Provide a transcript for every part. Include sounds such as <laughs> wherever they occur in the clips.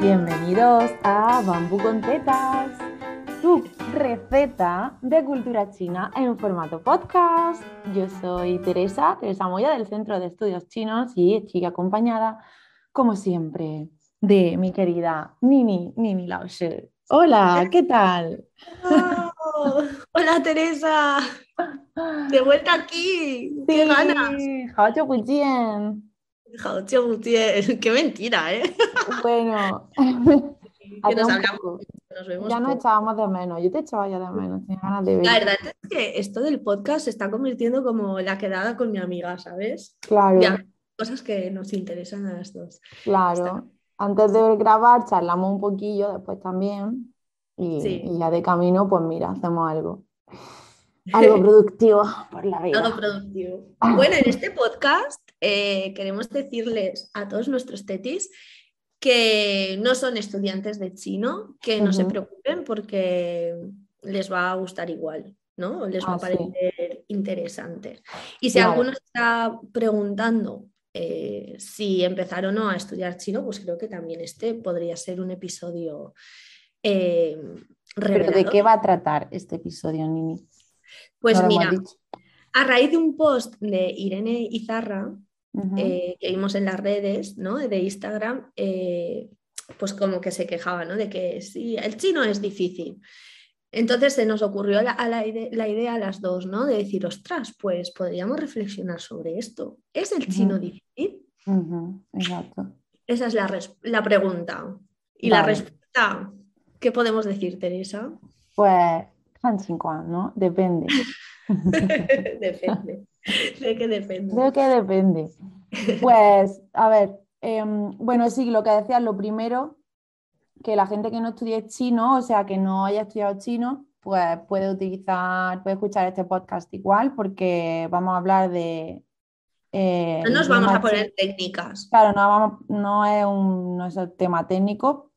Bienvenidos a Bambú con Tetas, tu receta de cultura china en formato podcast. Yo soy Teresa, Teresa Moya del Centro de Estudios Chinos y estoy acompañada, como siempre, de mi querida Nini, Nini Lao Shi. Hola, ¿qué tal? Oh, <laughs> hola Teresa, de vuelta aquí. ¡Qué ganas! <laughs> Qué mentira, ¿eh? Bueno, <laughs> ya nos echábamos de menos, yo te echaba ya de menos. La verdad es que esto del podcast se está convirtiendo como la quedada con mi amiga, ¿sabes? Claro. Cosas que nos interesan a las dos. Claro. Antes de grabar charlamos un poquillo, después también, y, sí. y ya de camino, pues mira, hacemos algo. <laughs> Algo productivo por la vida. Algo productivo. Bueno, en este podcast eh, queremos decirles a todos nuestros tetis que no son estudiantes de chino, que no se preocupen porque les va a gustar igual, ¿no? Les va Ah, a sí. parecer interesante. Y si Claro. alguno está preguntando eh, si empezar o no a estudiar chino, pues creo que también este podría ser un episodio eh, Pero ¿de qué va a tratar este episodio, Nini? Pues No mira, a raíz de un post de Irene Izarra, Ujú. eh, que vimos en las redes ¿no? de Instagram, eh, pues como que se quejaba ¿no? de que sí, el chino es difícil. Entonces se nos ocurrió la, a la, ide- la idea a las dos, ¿no? De decir, ostras, pues podríamos reflexionar sobre esto. ¿Es el chino Ujú. difícil? Ujú, Exacto. Esa es la, la pregunta. Y la Vale. respuesta, ¿qué podemos decir, Teresa? Pues, Chinguan, ¿no? Depende. <laughs> <laughs> depende. ¿De qué depende? Creo que depende. Pues, a ver, em, bueno, sí, lo que decías, lo primero, que la gente que no estudie chino, o sea, que no haya estudiado chino, pues puede utilizar, puede escuchar este podcast igual, porque vamos a hablar de... eh, No nos vamos a poner técnicas. Claro, no, vamos- no es un, no es el tema técnico.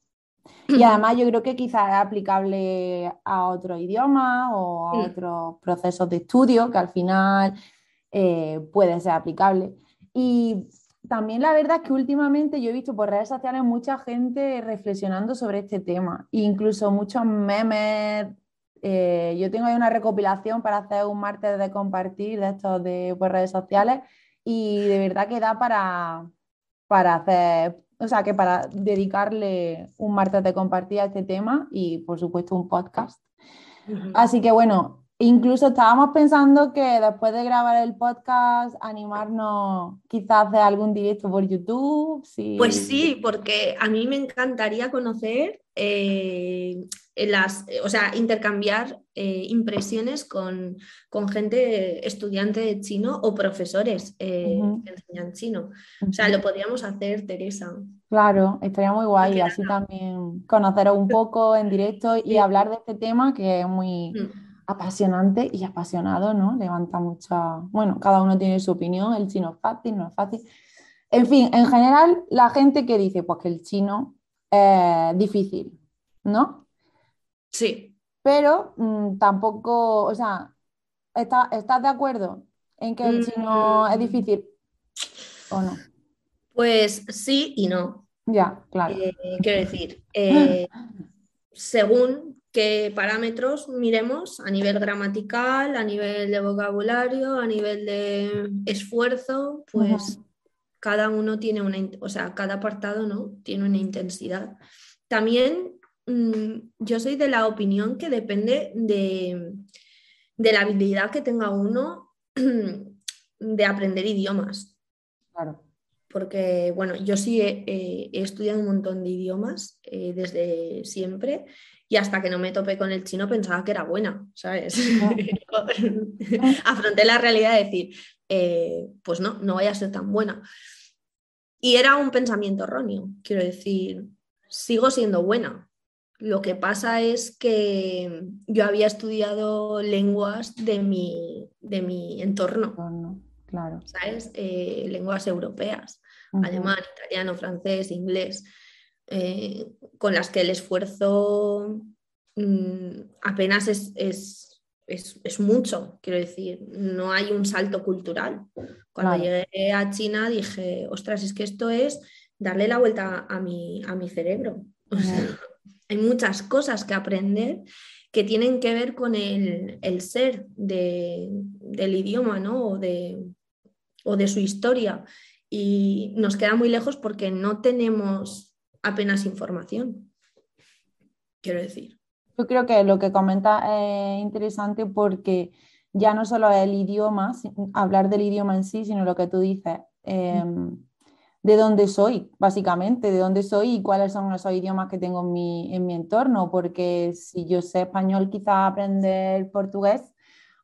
Y además yo creo que quizás es aplicable a otro idioma o a otros procesos de estudio que al final eh, puede ser aplicable. Y también la verdad es que últimamente yo he visto por redes sociales mucha gente reflexionando sobre este tema, incluso muchos memes. eh, yo tengo ahí una recopilación para hacer un martes de compartir de estos de por redes sociales y de verdad que da para, para hacer, o sea, que para dedicarle un martes de compartir a este tema y por supuesto un podcast. Así que bueno, incluso estábamos pensando que después de grabar el podcast, animarnos quizás hacer algún directo por YouTube. Si... Pues sí, porque a mí me encantaría conocer eh, las, o sea, intercambiar eh, impresiones con, con gente estudiante de chino o profesores eh, que enseñan chino. O sea, lo podríamos hacer, Teresa. Claro, estaría muy guay, Porque así también conoceros un poco en directo y Sí. hablar de este tema que es muy Mm. apasionante y apasionado, ¿no? Levanta mucha, bueno, cada uno tiene su opinión, el chino es fácil, no es fácil. En fin, en general, la gente que dice, pues que el chino es difícil, ¿no? Sí, Pero mm, tampoco, o sea, ¿está- ¿estás de acuerdo en que el chino es Mm. difícil o no? pues sí y no. Ya, claro. Eh, quiero decir, <laughs> eh, según qué parámetros miremos a nivel gramatical, a nivel de vocabulario, a nivel de esfuerzo, pues cada uno tiene una, o sea, cada apartado ¿no? tiene una intensidad. También yo soy de la opinión que depende de, de la habilidad que tenga uno <clears throat> de aprender idiomas Claro. porque bueno, yo sí he, he- he estudiado un montón de idiomas eh, desde siempre y hasta que no me topé con el chino pensaba que era buena, ¿sabes? <laughs> <laughs> Afronté la realidad de decir, eh, pues no, no vaya a ser tan buena. Y era un pensamiento erróneo, quiero decir, sigo siendo buena. Lo que pasa es que yo había estudiado lenguas de mi, de mi entorno, Claro. ¿sabes? Eh, lenguas europeas alemán, italiano, francés, inglés, eh, con las que el esfuerzo mm, apenas es, es, es- es mucho, quiero decir, no hay un salto cultural. Cuando Claro. llegué a China dije, ostras, es que esto es darle la vuelta a mi, a mi cerebro. <laughs> hay muchas cosas que aprender que tienen que ver con el, ser del idioma, ¿no? O de, o de su historia. Y nos queda muy lejos porque no tenemos apenas información, quiero decir. Yo creo que lo que comenta es interesante porque ya no solo el idioma, hablar del idioma en sí, sino lo que tú dices, em, de dónde soy, básicamente, de dónde soy y cuáles son esos idiomas que tengo en mi, en mi entorno, porque si yo sé español, quizás aprender portugués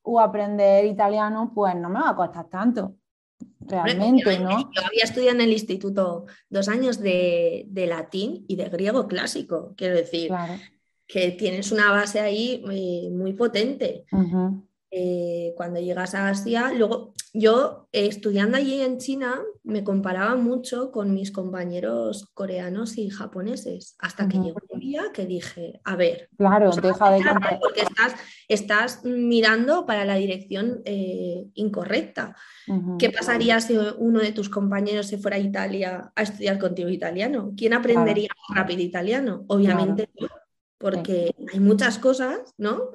o aprender italiano, pues no me va a costar tanto. Realmente, ¿no? Yo había estudiado en el instituto dos años de, latín y de griego clásico, quiero decir, que tienes una base ahí eh, muy potente. Eh, cuando llegas a Asia, luego yo eh, estudiando allí en China me comparaba mucho con mis compañeros coreanos y japoneses, hasta que llegó un día que dije, a ver, claro, deja de porque estás, estás mirando para la dirección eh, incorrecta. ¿Qué pasaría si uno de tus compañeros se fuera a Italia a estudiar contigo italiano? ¿Quién aprendería rápido italiano? Obviamente porque hay muchas cosas, ¿no?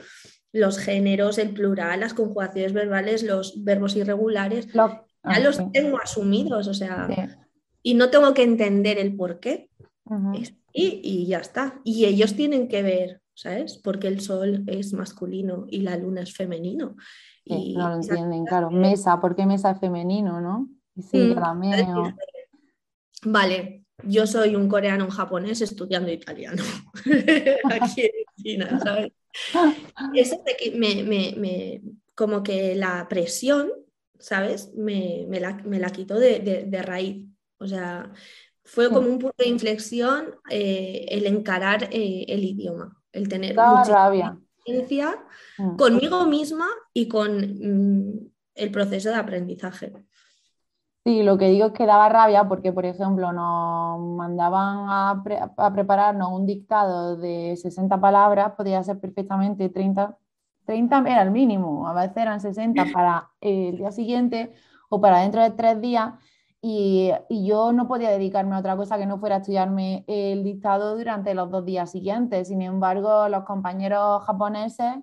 Los géneros, el plural, las conjugaciones verbales, los verbos irregulares, ya ah, los tengo asumidos, o sea, y no tengo que entender el por qué. y, ya está. Y ellos tienen que ver, ¿sabes? Porque el sol es masculino y la luna es femenino. y, no lo entienden, claro. Mesa, ¿por qué mesa es femenino, no? Sí, mm, Vale, yo soy un coreano, un japonés estudiando italiano <laughs> aquí en China, ¿sabes? Eso de que me, como que la presión, ¿sabes? Me, la, quitó de, raíz. O sea, fue como un punto de inflexión eh, el encarar eh, el idioma, el tener mucha rabia. Mm. conmigo misma y con mm, el proceso de aprendizaje. Sí, lo que digo es que daba rabia porque, por ejemplo, nos mandaban a, prepararnos un dictado de 60 palabras, podía ser perfectamente 30, 30 era el mínimo, a veces eran 60 <laughs> para el día siguiente o para dentro de tres días, y, y, yo no podía dedicarme a otra cosa que no fuera a estudiarme el dictado durante los dos días siguientes. Sin embargo, los compañeros japoneses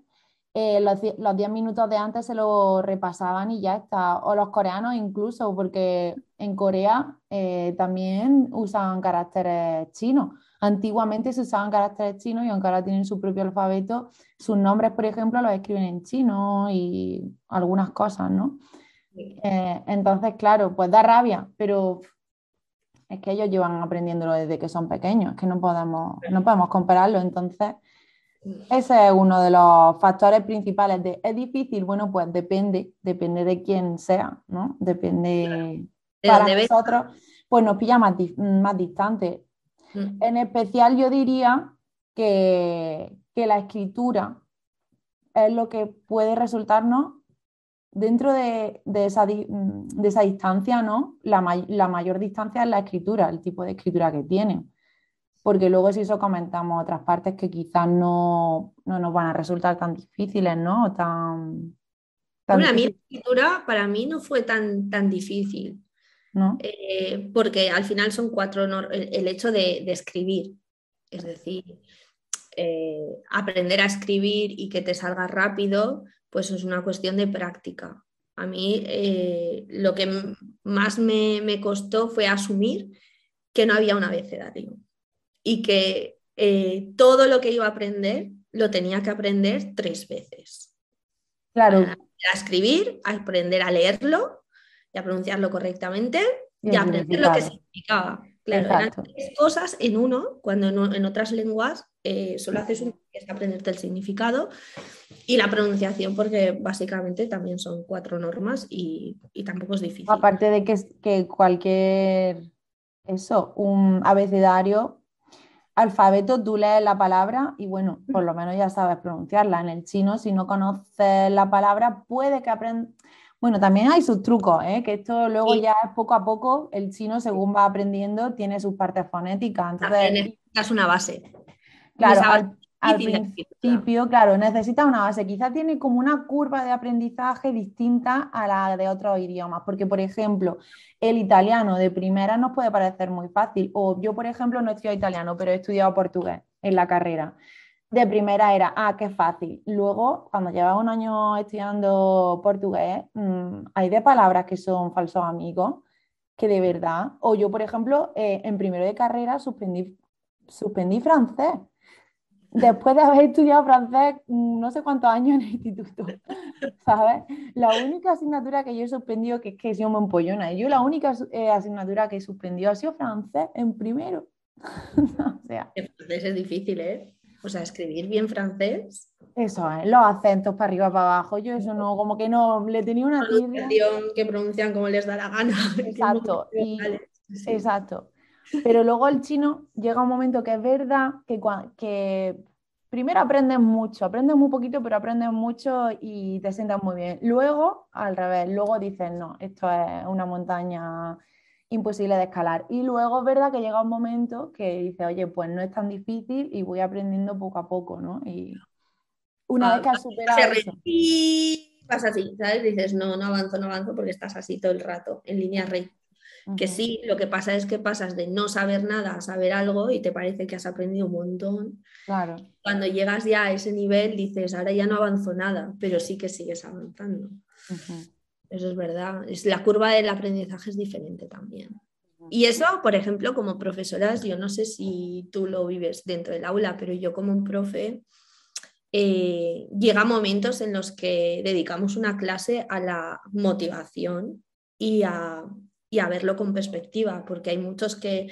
eh, los 10 minutos de antes se lo repasaban y ya está. O los coreanos incluso, porque en Corea eh, también usan caracteres chinos. Antiguamente se usaban caracteres chinos y aunque ahora tienen su propio alfabeto, sus nombres, por ejemplo, los escriben en chino y algunas cosas, ¿no? Eh, entonces, claro, pues da rabia, pero es que ellos llevan aprendiéndolo desde que son pequeños, es que no podemos, no podemos compararlo. Entonces, ese es uno de los factores principales de es difícil, bueno, pues depende, depende de quién sea, ¿no? Depende para nosotros, pues nos pilla más, más distante. Mm. En especial yo diría que, la escritura es lo que puede resultarnos dentro de, esa, de esa, distancia, ¿no? La, la mayor distancia es la escritura, el tipo de escritura que tiene porque luego si eso comentamos otras partes que quizás no, nos van a resultar tan difíciles, ¿no? Tan, bueno, a mí la escritura para mí no fue tan, tan difícil, ¿no? Eh, porque al final son cuatro, el, hecho de, escribir, es decir, eh, aprender a escribir y que te salga rápido, pues es una cuestión de práctica. A mí eh, lo que más me, me, costó fue asumir que no había un abecedario y que eh, todo lo que iba a aprender lo tenía que aprender tres veces. Claro. A escribir, a aprender a leerlo y a pronunciarlo correctamente y, a aprender lo que significaba. Claro, eran tres cosas en uno, cuando en, otras lenguas eh, solo haces un, que es aprenderte el significado y la pronunciación, porque básicamente también son cuatro normas y, y tampoco es difícil. Aparte de que, que cualquier, eso, un abecedario alfabeto tú lees la palabra y bueno, por lo menos ya sabes pronunciarla. En el chino, si no conoces la palabra, puede que aprendas. Bueno, también hay sus trucos, ¿eh? que esto luego ya es poco a poco, el chino según va aprendiendo tiene sus partes fonéticas. Entonces, es una base. Claro, al principio, claro, necesita una base. Quizá tiene como una curva de aprendizaje distinta a la de otros idiomas, porque, por ejemplo, el italiano de primera nos puede parecer muy fácil, o yo, por ejemplo, no he estudiado italiano, pero he estudiado portugués en la carrera. De primera era, ah, qué fácil. Luego, cuando llevas un año estudiando portugués, mm, hay de palabras que son falsos amigos, que de verdad, o yo, por ejemplo, eh, en primero de carrera suspendí, suspendí francés después de haber estudiado francés mm, no sé cuántos años en el instituto, <laughs> ¿sabes? La única asignatura que yo he suspendido, que es que he sido empollona, yo la única eh, asignatura que he suspendido ha sido francés en primero. <laughs> o sea. El francés es difícil, ¿eh? O sea, escribir bien francés. Eso es, los acentos para arriba, para abajo. Yo eso no, como que no, le tenía una pronunciación que pronuncian como les da la gana. <laughs> Exacto, exacto. Pero luego el chino llega un momento que es verdad que, que primero aprendes mucho, aprendes muy poquito, pero aprendes mucho y te sientas muy bien. Luego, al revés, luego dices, no, esto es una montaña imposible de escalar. Y luego es verdad que llega un momento que dices, oye, pues no es tan difícil y voy aprendiendo poco a poco, ¿no? Y una vez que has superado eso... Y pasa así, ¿sabes? Dices, no, no avanzo, no avanzo porque estás así todo el rato, en línea recta. Que sí, lo que pasa es que pasas de no saber nada a saber algo y te parece que has aprendido un montón. Claro. Cuando llegas ya a ese nivel dices, ahora ya no avanzo nada, pero sí que sigues avanzando. Eso es verdad. Es, la curva del aprendizaje es diferente también. Y eso, por ejemplo, como profesoras, yo no sé si tú lo vives dentro del aula, pero yo como un profe, eh, llega momentos en los que dedicamos una clase a la motivación y a, y a verlo con perspectiva, porque hay muchos que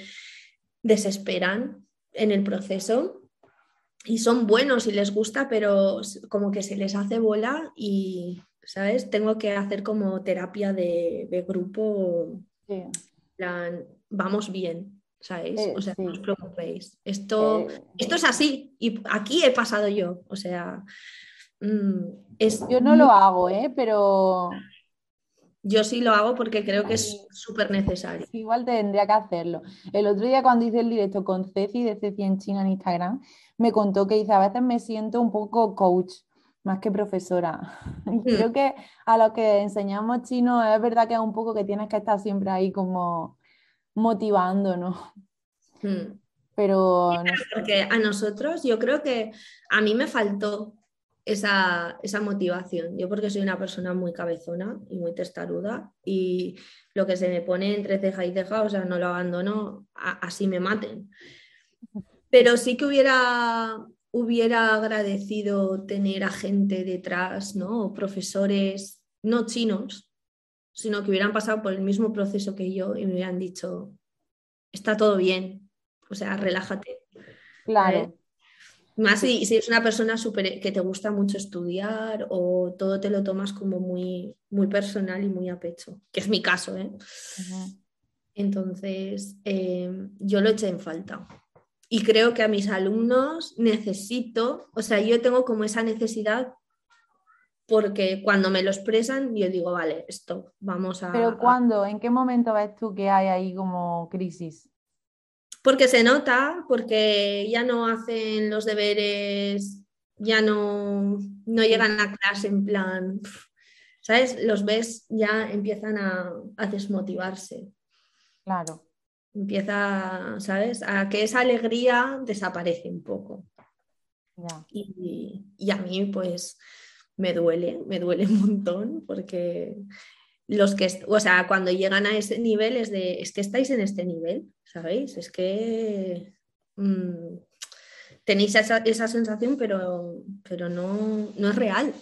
desesperan en el proceso y son buenos y les gusta, pero como que se les hace bola y, ¿sabes? Tengo que hacer como terapia de, grupo, plan, vamos bien, ¿sabes? Eh, o sea, no os preocupéis. Esto, eh, esto es así y aquí he pasado yo, o sea... Mm, es yo no lo hago, ¿eh? pero yo sí lo hago porque creo que es súper necesario. Igual tendría que hacerlo. El otro día cuando hice el directo con Ceci de Ceci en China en Instagram, me contó que dice, a veces me siento un poco coach más que profesora. <laughs> Hmm. Creo que a lo que enseñamos chino es verdad que es un poco que tienes que estar siempre ahí como motivando, ¿no? Hmm. Pero... Porque a nosotros yo creo que a mí me faltó esa, motivación. Yo porque soy una persona muy cabezona y muy testaruda y lo que se me pone entre ceja y ceja, o sea, no lo abandono, así me maten. Pero sí que hubiera, hubiera agradecido tener a gente detrás, ¿no? profesores, no chinos, sino que hubieran pasado por el mismo proceso que yo y me hubieran dicho, está todo bien, o sea, relájate. Claro. Más si, es una persona super, que te gusta mucho estudiar o todo te lo tomas como muy, muy personal y muy a pecho, que es mi caso. ¿eh? Entonces, em, yo lo eché en falta. Y creo que a mis alumnos necesito, o sea, yo tengo como esa necesidad porque cuando me lo expresan, yo digo, vale, esto, vamos a... Pero ¿cuándo? ¿En qué momento ves tú que hay ahí como crisis? Porque se nota, porque ya no hacen los deberes, ya no, no llegan a clase en plan, ¿sabes? Los ves, ya empiezan a, desmotivarse. Claro. Empieza, ¿sabes? A que esa alegría desaparece un poco. Y, y, a mí, pues, me duele, me duele un montón porque los que, o sea, cuando llegan a ese nivel es de, es que estáis en este nivel, ¿sabéis? Es que mm, tenéis esa, sensación, pero, pero no, no, es real.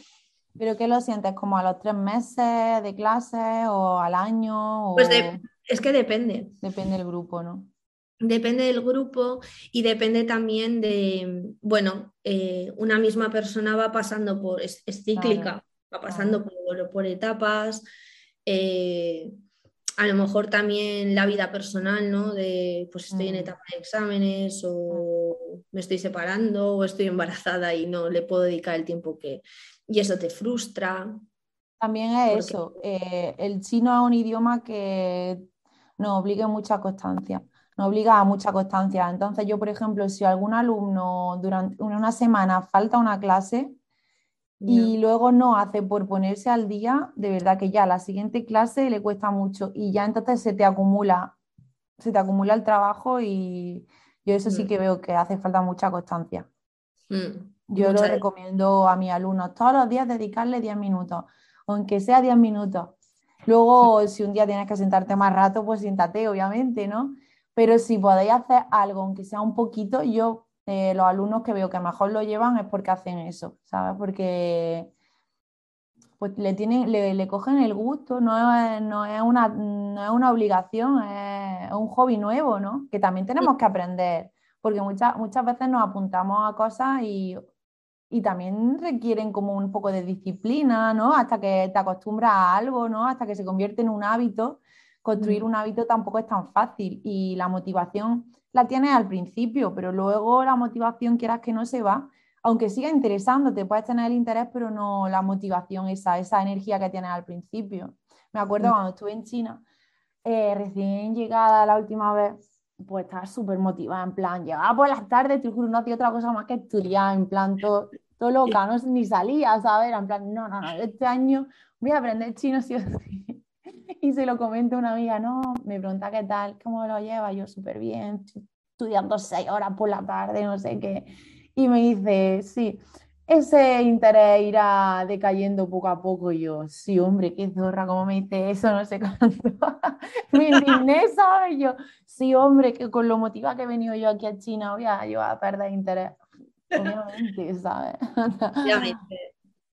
¿Pero qué lo sientes? ¿Como a los tres meses de clase o al año? Pues es que depende. Depende del grupo, ¿no? Depende del grupo y depende también de, bueno, eh, una misma persona va pasando por, es, cíclica, va pasando por, por etapas. Eh, a lo mejor también la vida personal, ¿no? De pues estoy en mm. etapa de exámenes o me estoy separando o estoy embarazada y no le puedo dedicar el tiempo que... Y eso te frustra. También es eso, eh, el chino es un idioma que nos obliga a mucha constancia, nos obliga a mucha constancia. Entonces yo, por ejemplo, si algún alumno durante una semana falta una clase y luego no hace por ponerse al día, de verdad que ya la siguiente clase le cuesta mucho y ya entonces se te acumula, se te acumula el trabajo y yo eso sí mm. que veo que hace falta mucha constancia. Mm. Yo lo recomiendo a mis alumnos todos los días dedicarle 10 minutos, aunque sea 10 minutos. Luego, si un día tienes que sentarte más rato, pues siéntate, obviamente, ¿no? Pero si podéis hacer algo, aunque sea un poquito, yo, eh, los alumnos que veo que mejor lo llevan es porque hacen eso, ¿sabes? Porque pues le, tienen, le, cogen el gusto, no es, no es, una, no es una obligación, es un hobby nuevo, ¿no? Que también tenemos que aprender, porque muchas, muchas veces nos apuntamos a cosas y y también requieren como un poco de disciplina, ¿no? Hasta que te acostumbras a algo, ¿no? Hasta que se convierte en un hábito. Construir mm. un hábito tampoco es tan fácil y la motivación la tienes al principio, pero luego la motivación quieras que no se va, aunque siga interesándote, puedes tener el interés, pero no la motivación, esa, esa energía que tienes al principio. Me acuerdo mm. cuando estuve en China, eh, recién llegada la última vez, pues estaba súper motivada, en plan, llegaba por las tardes, te juro, no hacía otra cosa más que estudiar, en plan, todo, todo loca, <laughs> no, ni salía, ¿sabes? En plan, no, no, no, este año voy a aprender chino sí o sí. <laughs> Y se lo comento a una amiga, no, me pregunta qué tal, cómo lo lleva, yo súper bien, estudiando seis horas por la tarde, no sé qué. Y me dice, sí, ese interés irá decayendo poco a poco. Y yo, sí, hombre, qué zorra, ¿cómo me dice eso? No sé cuánto. <laughs> me indigné, ¿sabes? Yo, sí, hombre, que con lo motiva que he venido yo aquí a China, voy a, yo a perder interés. Obviamente, ¿sabes? <laughs> Obviamente.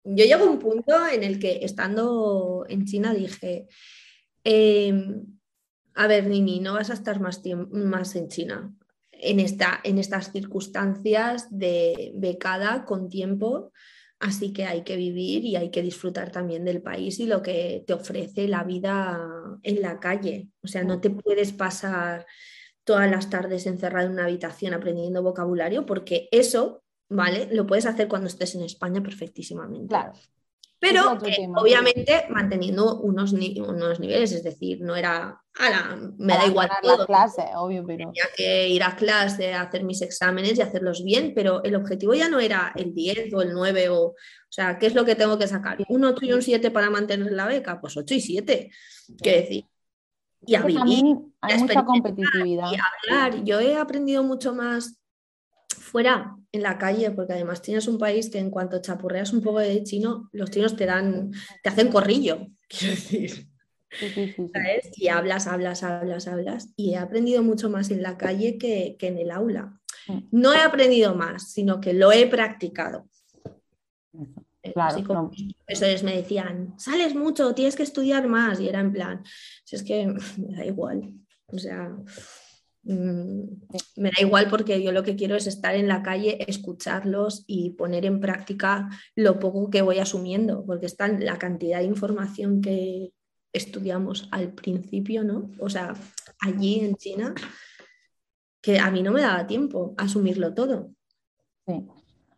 Yo llego a un punto en el que estando en China dije, em, a ver, Nini, no vas a estar más, más en China en, esta, en estas circunstancias de becada con tiempo, así que hay que vivir y hay que disfrutar también del país y lo que te ofrece la vida en la calle. O sea, no te puedes pasar todas las tardes encerrado en una habitación aprendiendo vocabulario porque eso ¿vale? Lo puedes hacer cuando estés en España perfectísimamente. Claro. Pero obviamente manteniendo unos, unos niveles, es decir, no era, me da igual todo. Clase, obvio, pero... Tenía que ir a clase, hacer mis exámenes y hacerlos bien, pero el objetivo ya no era el 10 o el 9 o, o sea, ¿qué es lo que tengo que sacar? ¿Un 8 y un 7 para mantener la beca? Pues 8 y 7, quiero decir. Y a vivir. Hay mucha competitividad. Y hablar. Yo he aprendido mucho más fuera, en la calle, porque además tienes un país que en cuanto chapurreas un poco de chino, los chinos te dan, te hacen corrillo, <laughs> quiero decir. Y hablas, hablas, hablas, hablas. Y he aprendido mucho más en la calle que, en el aula. Mm. No he aprendido más, sino que lo he practicado. Claro, Eso es, me decían, sales mucho, tienes que estudiar más. Y era en plan, si es que <laughs> me da igual. O sea, me da igual porque yo lo que quiero es estar en la calle, escucharlos y poner en práctica lo poco que voy asumiendo, porque está la cantidad de información que estudiamos al principio, ¿no? O sea, allí en China, que a mí no me daba tiempo asumirlo todo. Sí.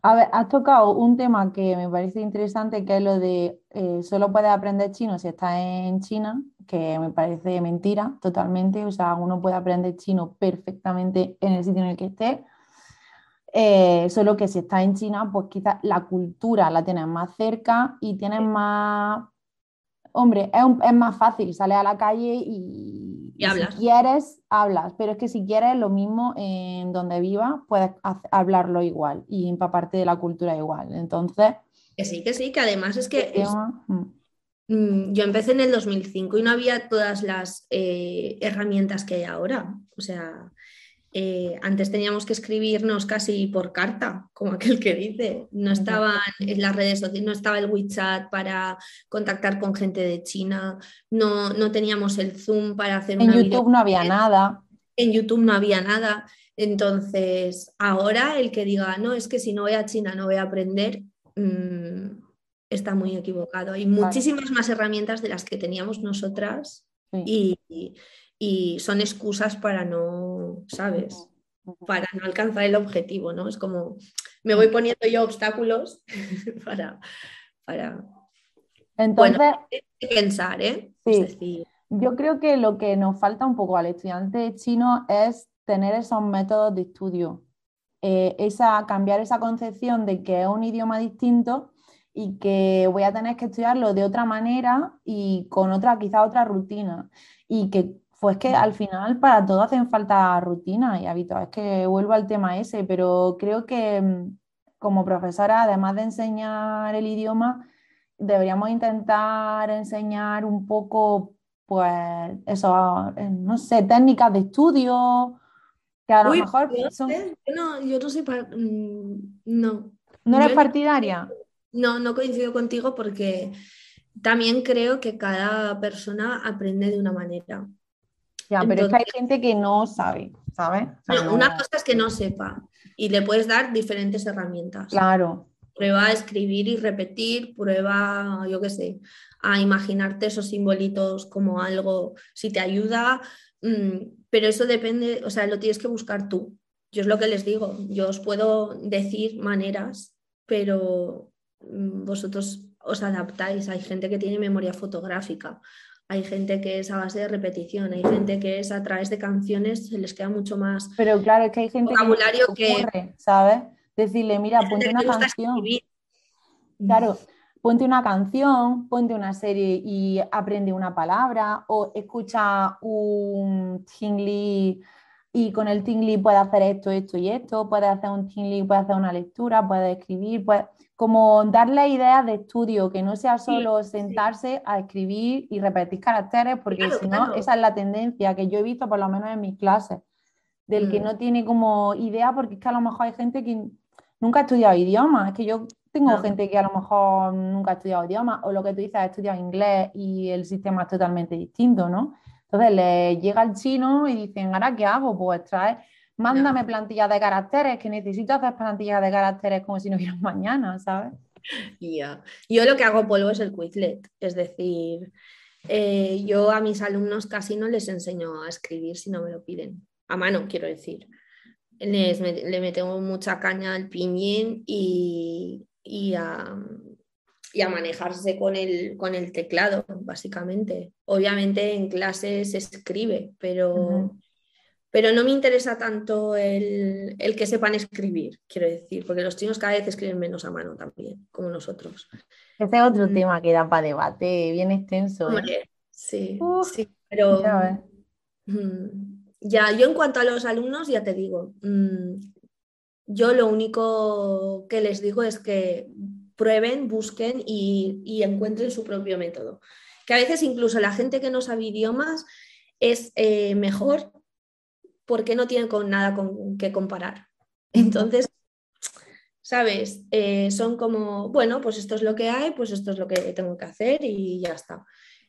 A ver, has tocado un tema que me parece interesante, que es lo de eh, solo puedes aprender chino si estás en China, que me parece mentira totalmente. O sea, uno puede aprender chino perfectamente en el sitio en el que esté. Eh, solo que si estás en China, pues quizás la cultura la tienes más cerca y tienes más... Hombre, es, es más fácil, sales a la calle y y hablas. Si quieres, hablas, pero es que si quieres lo mismo en donde vivas, puedes hablarlo igual y empaparte de la cultura igual. Entonces... Que sí, que sí, que además es que... Mm. Mm, yo empecé en el 2005 y no había todas las eh, herramientas que hay ahora. O sea, eh, antes teníamos que escribirnos casi por carta, como aquel que dice. No estaban en las redes sociales, no estaba el WeChat para contactar con gente de China, no, no teníamos el Zoom para hacer En YouTube no había nada. En YouTube no había nada. Entonces, ahora el que diga, no, es que si no voy a China no voy a aprender, mm, está muy equivocado. Hay muchísimas más herramientas de las que teníamos nosotras y, y son excusas para no, ¿sabes? Para no alcanzar el objetivo, ¿no? Es como, me voy poniendo yo obstáculos <laughs> para... para... Entonces... que pensar, ¿eh? Sí. yo creo que lo que nos falta un poco al estudiante chino es tener esos métodos de estudio, eh, esa, cambiar esa concepción de que es un idioma distinto y que voy a tener que estudiarlo de otra manera y con otra, quizá otra rutina. Y que pues que al final para todo hacen falta rutina y hábitos. Es que vuelvo al tema ese, pero creo que mm, como profesora, además de enseñar el idioma, deberíamos intentar enseñar un poco, pues, eso, eh, no sé, técnicas de estudio, que a lo mejor yo, no, yo no soy mm, no. ¿No eres partidaria? No, no coincido contigo porque también creo que cada persona aprende de una manera. Ya, pero es que hay gente que no sabe, ¿sabes? Una cosa es que no sepa y le puedes dar diferentes herramientas. Claro. Prueba a escribir y repetir, prueba, yo qué sé, a imaginarte esos simbolitos como algo, si te ayuda, mm, pero eso depende, o sea, lo tienes que buscar tú. Yo es lo que les digo, yo os puedo decir maneras, pero vosotros os adaptáis. Hay gente que tiene memoria fotográfica, hay gente que es a base de repetición, hay gente que es a través de canciones, se les queda mucho más. Pero claro, es que hay gente vocabulario que, ¿sabes? Decirle, mira, ponte una canción. Claro, ponte una canción, ponte una serie y aprende una palabra, o escucha un tingli y con el tingli puede hacer esto, esto y esto, puede hacer un tingli, puede hacer una lectura, puede escribir, puede como darle ideas de estudio, que no sea solo sentarse a escribir y repetir caracteres, porque si no, esa es la tendencia que yo he visto por lo menos en mis clases, del que mm. no tiene como idea, porque es que a lo mejor hay gente que nunca ha estudiado idiomas, es que yo tengo gente que a lo mejor nunca ha estudiado idiomas, o lo que tú dices, ha estudiado inglés y el sistema es totalmente distinto, ¿no? Entonces le llega el chino y dicen, ¿ahora qué hago? Pues trae mándame plantillas de caracteres, que necesito hacer plantillas de caracteres como si no hubiera <laughs> mañana, ¿sabes? Ya. Yo lo que hago polvo es el Quizlet, es decir, eh, yo a mis alumnos casi no les enseño a escribir si no me lo piden, a mano quiero decir. Les, le metemos mucha caña al piñín y, y, a, manejarse con el, con el teclado, básicamente. Obviamente en clase se escribe, pero pero no me interesa tanto el, que sepan escribir, quiero decir, porque los chinos cada vez escriben menos a mano también, como nosotros. Ese es otro mm. tema que da para debate, bien extenso. ¿eh? sí, sí, pero mm, ya, yo en cuanto a los alumnos, ya te digo, mm, yo lo único que les digo es que prueben, busquen y, encuentren su propio método. Que a veces incluso la gente que no sabe idiomas es eh, mejor porque no tienen con nada con que comparar. Entonces, ¿sabes? Eh, son como, bueno, pues esto es lo que hay, pues esto es lo que tengo que hacer y ya está.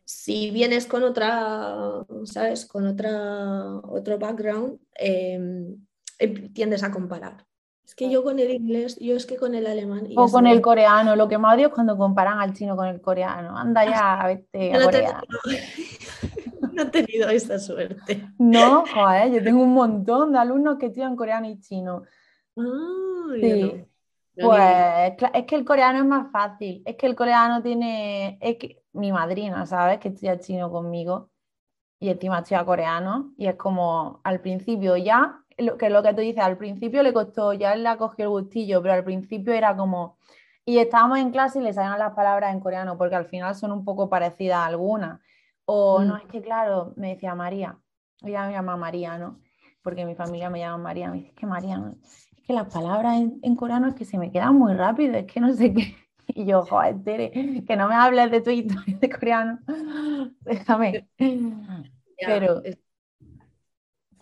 Si vienes con otra, ¿sabes? Con otra, otro background, em, em, tiendes a comparar. Es que yo con el inglés, yo es que con el alemán. o con el coreano, lo que me odio es cuando comparan al chino con el coreano. Anda ya, <laughs> vete a Corea. <laughs> no he tenido esa suerte. No, joder, yo tengo un montón de alumnos que estudian coreano y chino. sí. pues es que el coreano es más fácil. Es que el coreano tiene. Es que mi madrina, ¿sabes? Que estudia chino conmigo y encima estudia coreano. Y es como al principio ya, lo que lo que tú dices, al principio le costó, ya él le cogió el gustillo, pero al principio era como. Y estábamos en clase y le salían las palabras en coreano, porque al final son un poco parecidas a algunas. O no, mm. es que claro, me decía María, ella me llama María, ¿no? Porque mi familia me llama María, me dice, es que María, es que las palabras en, coreano es que se me quedan muy rápido, es que no sé qué. <laughs> Y yo, joder, Tere, que no me hables de tu historia de coreano, <laughs> déjame. <laughs> Pero,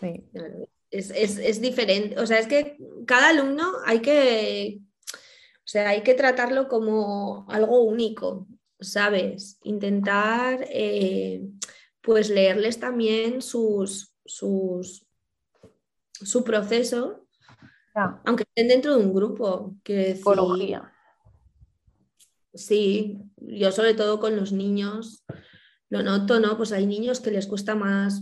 sí. Es, es, es, diferente, o sea, es que cada alumno hay que, o sea, hay que tratarlo como algo único. ¿sabes? Intentar eh, pues leerles también sus, sus, su proceso, aunque estén dentro de un grupo. Que Psicología. Sí, yo sobre todo con los niños lo noto, ¿no? Pues hay niños que les cuesta más,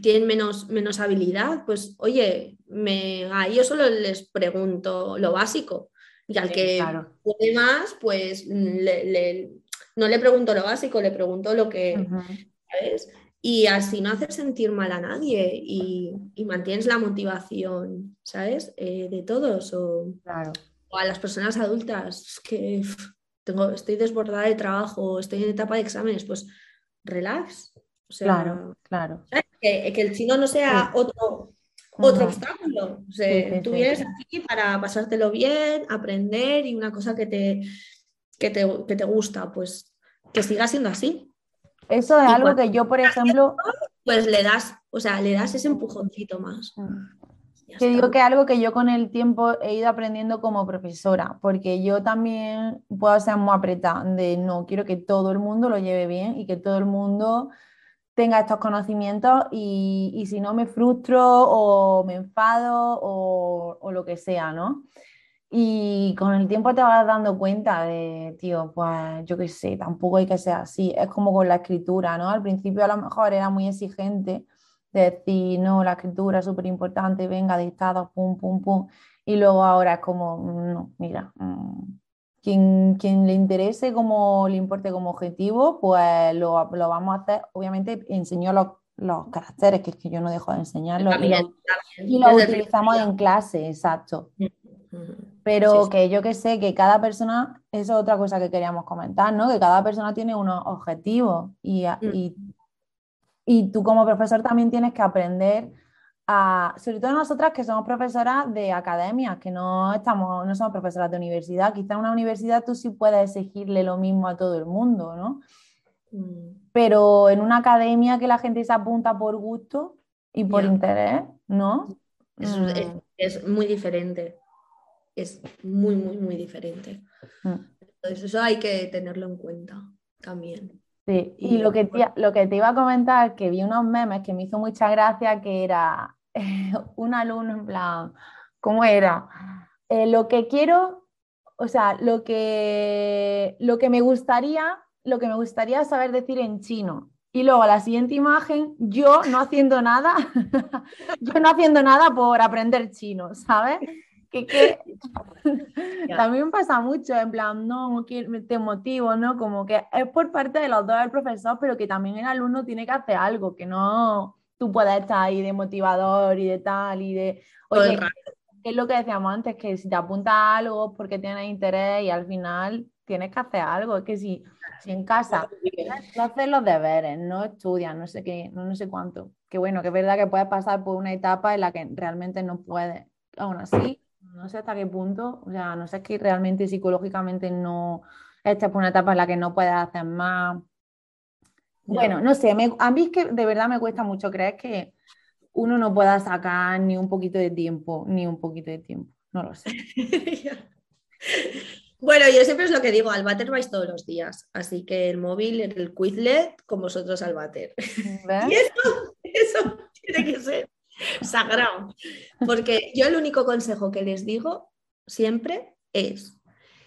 tienen menos, menos habilidad, pues oye, me, a ellos solo les pregunto lo básico. Y al que puede más, pues le, no le pregunto lo básico, le pregunto lo que, ¿sabes? y así no haces sentir mal a nadie y, mantienes la motivación, ¿sabes? Eh, de todos o, a las personas adultas que tengo, estoy desbordada de trabajo, estoy en etapa de exámenes, pues relax. claro, claro. Que, el chino no sea otro, otro obstáculo. O sea, tú vienes aquí para pasártelo bien, aprender y una cosa que te, que te, que te gusta, pues que siga siendo así. Eso es algo que yo, por ejemplo... Pues le das, o sea, le das ese empujoncito más. Mm. Que digo que algo que yo con el tiempo he ido aprendiendo como profesora, porque yo también puedo ser muy apretada de no, quiero que todo el mundo lo lleve bien y que todo el mundo tenga estos conocimientos y, y si no me frustro o me enfado o, o lo que sea, ¿no? Y con el tiempo te vas dando cuenta de, tío, pues yo qué sé, tampoco hay que ser así. Es como con la escritura, ¿no? Al principio a lo mejor era muy exigente de decir, no, la escritura es súper importante, venga, dictado, pum, pum, pum. Y luego ahora es como, no, mira, mm, quien, quien le interese, como le importe como objetivo, pues lo, lo vamos a hacer. Obviamente enseño los, los caracteres, que es que yo no dejo de enseñarlos. Y lo, utilizamos en clase, exacto. Mm. Pero que yo que sé, que cada persona, eso es otra cosa que queríamos comentar, ¿no? Que cada persona tiene unos objetivos y, mm. y, tú como profesor también tienes que aprender a, sobre todo nosotras que somos profesoras de academia, que no, estamos, no somos profesoras de universidad, quizá en una universidad tú sí puedes exigirle lo mismo a todo el mundo, ¿no? Mm. Pero en una academia que la gente se apunta por gusto y por interés, ¿no? es, mm. es muy diferente es muy, muy, muy diferente. Mm. Entonces eso hay que tenerlo en cuenta también. Sí, y, lo, que te, lo que te iba a comentar, que vi unos memes que me hizo mucha gracia, que era <laughs> un alumno en plan, ¿cómo era? Eh, lo que quiero, o sea, lo que, lo que me gustaría, lo que me gustaría saber decir en chino. Y luego la siguiente imagen, yo no haciendo nada, <laughs> yo no haciendo nada por aprender chino, ¿sabes? Que, <laughs> también pasa mucho, en plan, no, te motivo, ¿no? Como que es por parte de los dos del profesor, pero que también el alumno tiene que hacer algo, que no tú puedes estar ahí de motivador y de tal, y de, oye, es lo que decíamos antes, que si te apuntas a algo porque tienes interés y al final tienes que hacer algo, es que si, si en casa no haces los deberes, no estudias, no sé qué, no, no sé cuánto, que bueno, que es verdad que puedes pasar por una etapa en la que realmente no puedes, aún así no sé hasta qué punto, o sea, no sé que realmente psicológicamente no, esta es una etapa en la que no puedes hacer más. Bueno, no sé, a mí es que de verdad me cuesta mucho creer que uno no pueda sacar ni un poquito de tiempo, ni un poquito de tiempo, no lo sé. <laughs> bueno, yo siempre es lo que digo, al váter vais todos los días, así que el móvil, el Quizlet, con vosotros al váter. <laughs> y eso, eso tiene que ser <laughs> sagrado. Porque yo el único consejo que les digo siempre es,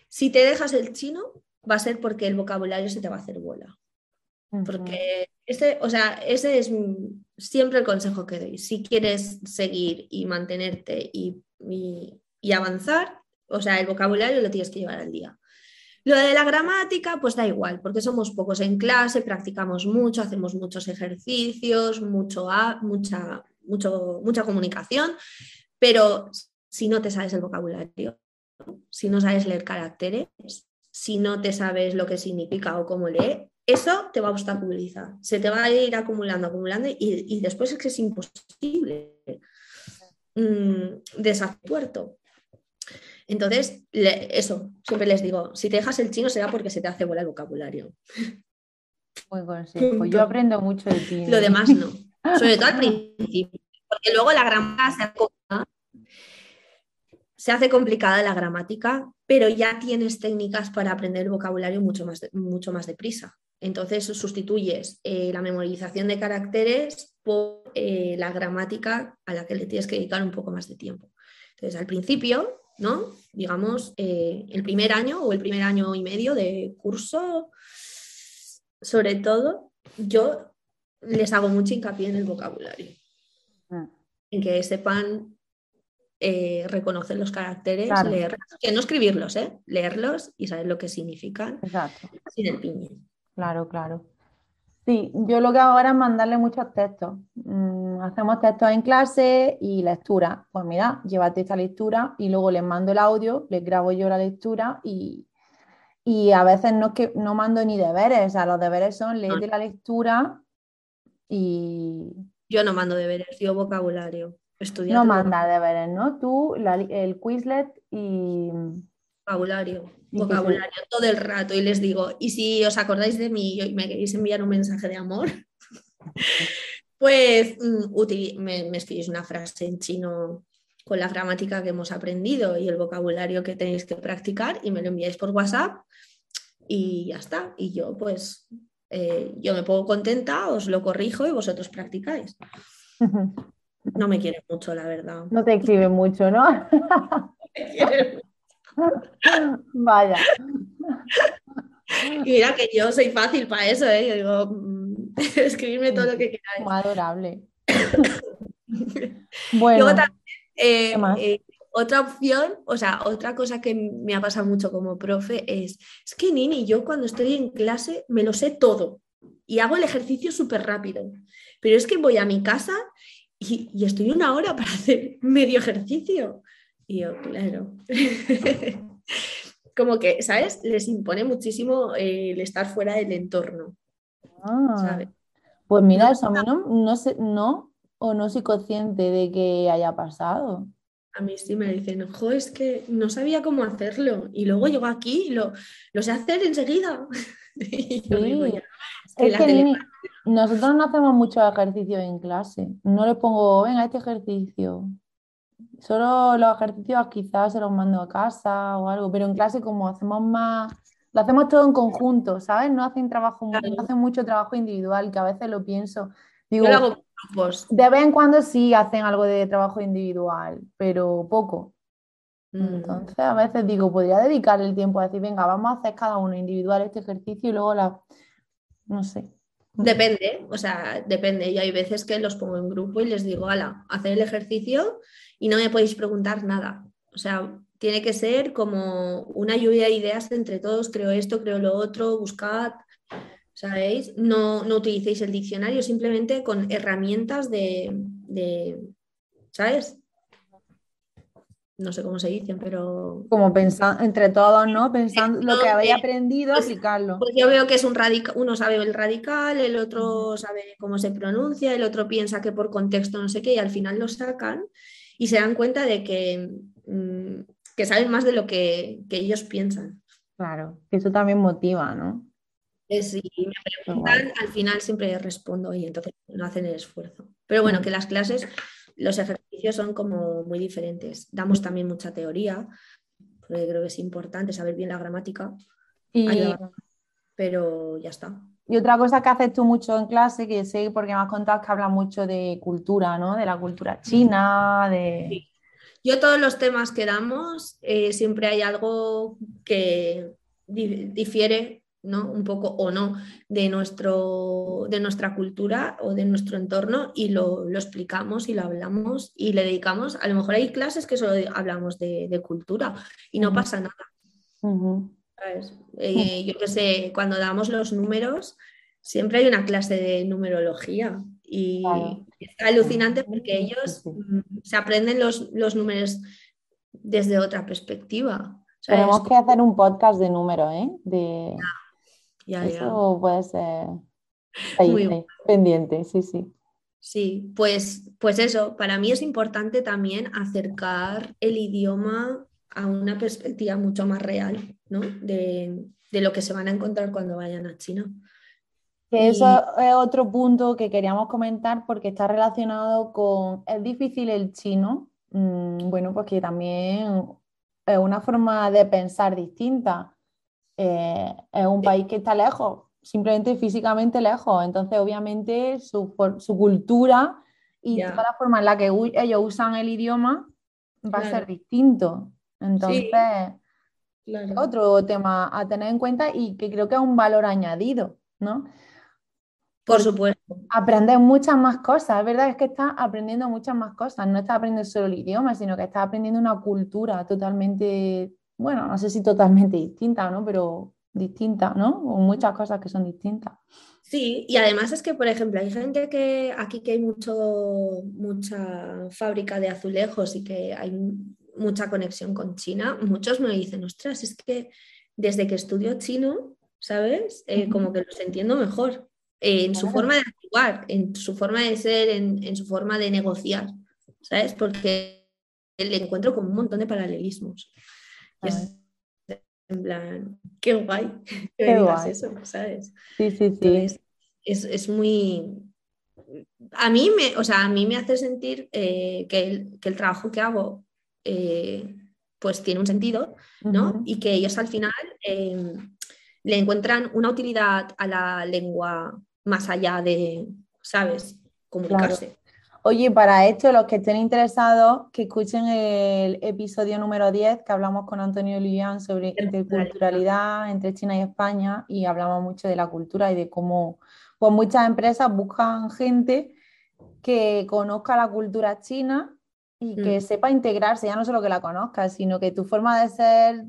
si te dejas el chino, va a ser porque el vocabulario se te va a hacer bola. Porque ese, o sea, ese es siempre el consejo que doy. Si quieres seguir y mantenerte y, y avanzar, o sea, el vocabulario lo tienes que llevar al día. Lo de la gramática, pues da igual, porque somos pocos en clase, practicamos mucho, hacemos muchos ejercicios, mucho, mucha, mucho, mucha comunicación, pero si no te sabes el vocabulario, si no sabes leer caracteres, si no te sabes lo que significa o cómo lee, eso te va a obstaculizar, se te va a ir acumulando, acumulando y, después es que es imposible puerto. Entonces, eso, siempre les digo, si te dejas el chino será porque se te hace bola el vocabulario. Muy consejo. <laughs> Yo aprendo mucho de ti. Lo demás no. <laughs> Sobre todo al principio. Porque luego la gramática se hace, complicada la gramática, pero ya tienes técnicas para aprender el vocabulario mucho más, mucho más deprisa. Entonces sustituyes eh, la memorización de caracteres por eh, la gramática a la que le tienes que dedicar un poco más de tiempo. Entonces, al principio, ¿no? Digamos, eh, el primer año o el primer año y medio de curso, sobre todo, yo les hago mucho hincapié en el vocabulario. Mm. En que sepan eh, reconocer los caracteres, que no escribirlos, ¿eh? leerlos y saber lo que significan Exacto. sin el piñe. Claro, claro. Sí, yo lo que hago ahora es mandarle muchos textos. Mm, hacemos textos en clase y lectura. Pues mira, llévate esta lectura y luego les mando el audio, les grabo yo la lectura y, a veces no, que, no mando ni deberes. O sea, los deberes son leerte la lectura y... Yo no mando deberes, yo vocabulario. No manda deberes, ¿no? Tú, el Quizlet y... Vocabulario vocabulario todo el rato y les digo, y si os acordáis de mí y me queréis enviar un mensaje de amor, <laughs> pues mm, me, me escribís una frase en chino con la gramática que hemos aprendido y el vocabulario que tenéis que practicar y me lo enviáis por WhatsApp y ya está. Y yo pues eh, yo me pongo contenta, os lo corrijo y vosotros practicáis. No me quiere mucho, la verdad. No te escribe mucho, ¿no? <laughs> Vaya. Y mira que yo soy fácil para eso, ¿eh? Yo digo, mm, <laughs> escribirme todo lo que queráis. adorable. <coughs> bueno. Eh, eh, otra opción, o sea, otra cosa que me ha pasado mucho como profe es, es que Nini, yo cuando estoy en clase me lo sé todo y hago el ejercicio súper rápido, pero es que voy a mi casa y, y estoy una hora para hacer medio ejercicio. Y yo, claro. <laughs> Como que, ¿sabes? Les impone muchísimo eh, el estar fuera del entorno. Ah, pues mira, eso a mí no, no, sé, no, o no soy consciente de que haya pasado. A mí sí me dicen, jo, es que no sabía cómo hacerlo. Y luego llego aquí y lo, lo sé hacer enseguida. <laughs> y yo digo, ya, es que, nosotros no hacemos muchos ejercicios en clase. No le pongo, venga, este ejercicio. Solo los ejercicios quizás se los mando a casa o algo, pero en clase como hacemos más, lo hacemos todo en conjunto, ¿sabes? No hacen trabajo, no hacen mucho trabajo individual, que a veces lo pienso. Digo, de vez en cuando sí hacen algo de trabajo individual, pero poco. Mm. Entonces a veces digo, podría dedicar el tiempo a decir, venga, vamos a hacer cada uno individual este ejercicio y luego la, no sé. Depende, o sea, depende. Y hay veces que los pongo en grupo y les digo, ala, hacer el ejercicio y no me podéis preguntar nada. O sea, tiene que ser como una lluvia de ideas entre todos, creo esto, creo lo otro, buscad, ¿sabéis? No, no utilicéis el diccionario, simplemente con herramientas de, de ¿sabes? no sé cómo se dicen, pero... Como pensando, entre todos, ¿no? Pensando lo que habéis aprendido, pues, aplicarlo. Pues yo veo que es un radical, uno sabe el radical, el otro sabe cómo se pronuncia, el otro piensa que por contexto no sé qué, y al final lo sacan y se dan cuenta de que, mm, que saben más de lo que, ellos piensan. Claro, que eso también motiva, ¿no? Si me preguntan, al final siempre respondo y entonces no hacen el esfuerzo. Pero bueno, que las clases los ejercicios son como muy diferentes. Damos también mucha teoría, porque creo que es importante saber bien la gramática. pero ya está. Y otra cosa que haces tú mucho en clase, que sé porque me has contado que hablas mucho de cultura, ¿no? De la cultura china, de... Yo todos los temas que damos, eh, siempre hay algo que difiere ¿no? Un poco o no de, nuestro, de nuestra cultura o de nuestro entorno y lo, explicamos y lo hablamos y le dedicamos, a lo mejor hay clases que solo hablamos de, cultura y no pasa nada. Eh, yo que sé, cuando damos los números, siempre hay una clase de numerología y es alucinante porque ellos mm, se aprenden los, los números desde otra perspectiva. Tenemos que hacer un podcast de número, ¿eh? De... Eso puede ser ahí, pendiente, sí, sí. Sí, pues, pues eso, para mí es importante también acercar el idioma a una perspectiva mucho más real, ¿no? De, lo que se van a encontrar cuando vayan a China. Eso es otro punto que queríamos comentar porque está relacionado con, es difícil el chino, mm, bueno, pues que también es una forma de pensar distinta. Eh, es un país que está lejos, simplemente físicamente lejos. Entonces, obviamente, su, cultura y toda la forma en la que ellos usan el idioma va a ser distinto. Entonces, otro tema a tener en cuenta y que creo que es un valor añadido, ¿no? Por supuesto. Aprendes muchas más cosas, es verdad es que estás aprendiendo muchas más cosas, no estás aprendiendo solo el idioma, sino que estás aprendiendo una cultura totalmente bueno, no sé si totalmente <laughs> distinta, ¿no? Pero distinta, ¿no? O muchas cosas que son distintas. Sí, y además es que, por ejemplo, hay gente que aquí que hay mucho, mucha fábrica de azulejos y que hay mucha conexión con China, muchos me dicen, ostras, es que desde que estudio chino, ¿sabes? Eh, como que los entiendo mejor en su forma de actuar, en su forma de ser, en, su forma de negociar, ¿sabes? Porque le encuentro con un montón de paralelismos. En plan, qué guay <laughs> que qué digas eso, ¿sabes? Sí, sí, sí. es, muy. A mí me, o sea, a mí me hace sentir eh, que, el, trabajo que hago eh, pues tiene un sentido, ¿no? Y que ellos al final em, le encuentran una utilidad a la lengua más allá de, ¿sabes? Comunicarse. Oye, para esto, los que estén interesados, que escuchen el episodio número 10, que hablamos con Antonio Lilian sobre interculturalidad entre China y España, y hablamos mucho de la cultura y de cómo pues muchas empresas buscan gente que conozca la cultura china y que mm. sepa integrarse, ya no solo que la conozcas, sino que tu forma de ser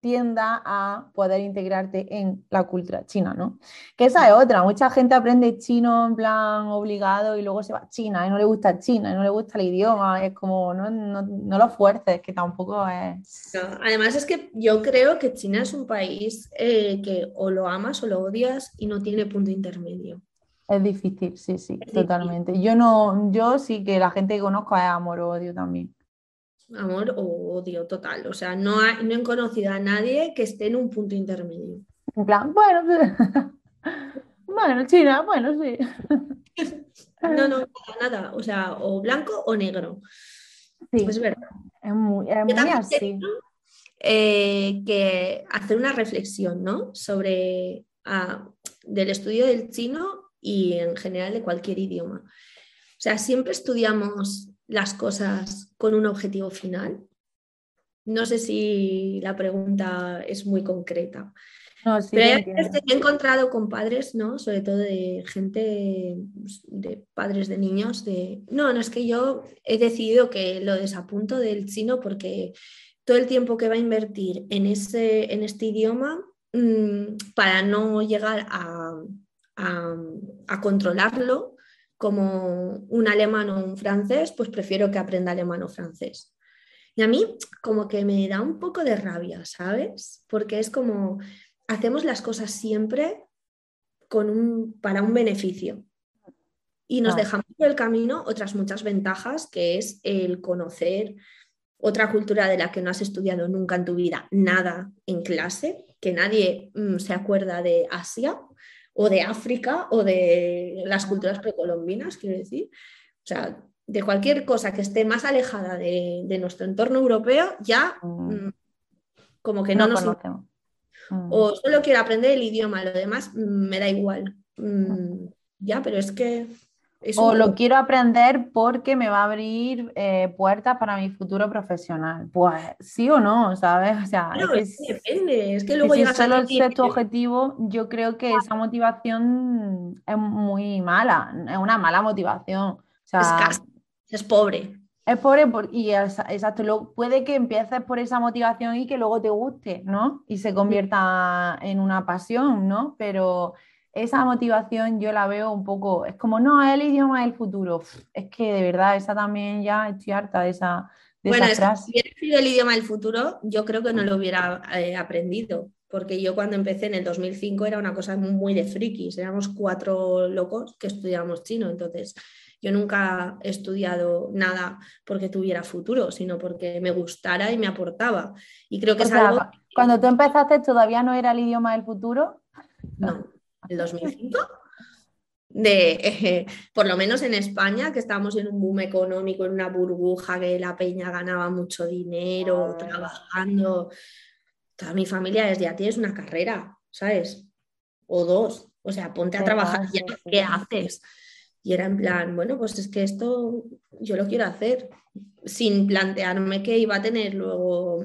tienda a poder integrarte en la cultura china, ¿no? Que esa es otra, mucha gente aprende chino en plan obligado y luego se va a China y no le gusta China y no le gusta el idioma, es como no, no, lo fuerces, que tampoco es... además es que yo creo que China es un país eh, que o lo amas o lo odias y no tiene punto intermedio. Es difícil, sí, sí, totalmente. Yo no, yo sí que la gente que conozco es amor o odio también amor o odio total. O sea, no, no he conocido a nadie que esté en un punto intermedio. En plan, bueno, <laughs> bueno, China, bueno, sí. <laughs> no, no, nada, O sea, o blanco o negro. Sí, es verdad. Es muy, así. Eh, que hacer una reflexión, ¿no? Sobre ah, del estudio del chino y en general de cualquier idioma. O sea, siempre estudiamos las cosas con un objetivo final? No sé si la pregunta es muy concreta. No, sí, Pero he encontrado con padres, ¿no? Sobre todo de gente, pues, de padres de niños, de, no, no es que yo he decidido que lo desapunto del chino porque todo el tiempo que va a invertir en, ese, en este idioma mm, para no llegar a, a controlarlo, como un alemán o un francés, pues prefiero que aprenda alemán o francés. Y a mí como que me da un poco de rabia, ¿sabes? Porque es como hacemos las cosas siempre con un, para un beneficio. Y nos dejamos por el camino otras muchas ventajas, que es el conocer otra cultura de la que no has estudiado nunca en tu vida nada en clase, que nadie mm, se acuerda de Asia, o de África o de las culturas precolombinas, quiero decir. O sea, de cualquier cosa que esté más alejada de, nuestro entorno europeo, ya mm. Mm, como que no, nos... Conocemos. Mm. O solo quiero aprender el idioma, lo demás me da igual. ya, pero es que o lo quiero aprender porque me va a abrir eh, puertas para mi futuro profesional. Pues sí o no, ¿sabes? O sea, es que, depende. Es que luego si solo es tu objetivo, yo creo que esa motivación es muy mala, es una mala motivación. O sea, es, es pobre. Es pobre y exacto, puede que empieces por esa motivación y que luego te guste, ¿no? Y se convierta en una pasión, ¿no? Pero esa motivación yo la veo un poco, es como, no, es el idioma del futuro. Es que de verdad, esa también ya estoy harta de esa, bueno, si hubiera sido el idioma del futuro, yo creo que no lo hubiera eh, aprendido, porque yo cuando empecé en el 2005 era una cosa muy de frikis, éramos cuatro locos que estudiábamos chino, entonces yo nunca he estudiado nada porque tuviera futuro, sino porque me gustara y me aportaba. Y creo que es algo... Cuando tú empezaste todavía no era el idioma del futuro. No, el 2005, de, por lo menos en España, que estábamos en un boom económico, en una burbuja, que la peña ganaba mucho dinero, trabajando. Toda mi familia es, ya tienes una carrera, ¿sabes? O dos. O sea, ponte a trabajar ya, ¿qué haces? Y era en plan, bueno, pues es que esto yo lo quiero hacer, sin plantearme que iba a tener luego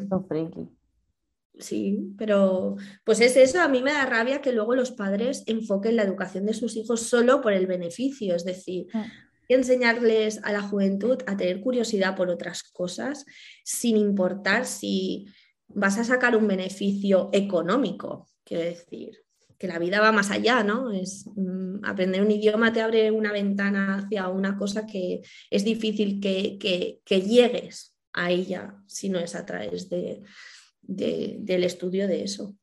Sí, pero pues es eso, a mí me da rabia que luego los padres enfoquen la educación de sus hijos solo por el beneficio, es decir, mm. enseñarles a la juventud a tener curiosidad por otras cosas sin importar si vas a sacar un beneficio económico, quiero decir, que la vida va más allá, ¿no? Es, mm, aprender un idioma te abre una ventana hacia una cosa que es difícil que, que, llegues a ella si no es a través de, del estudio de eso,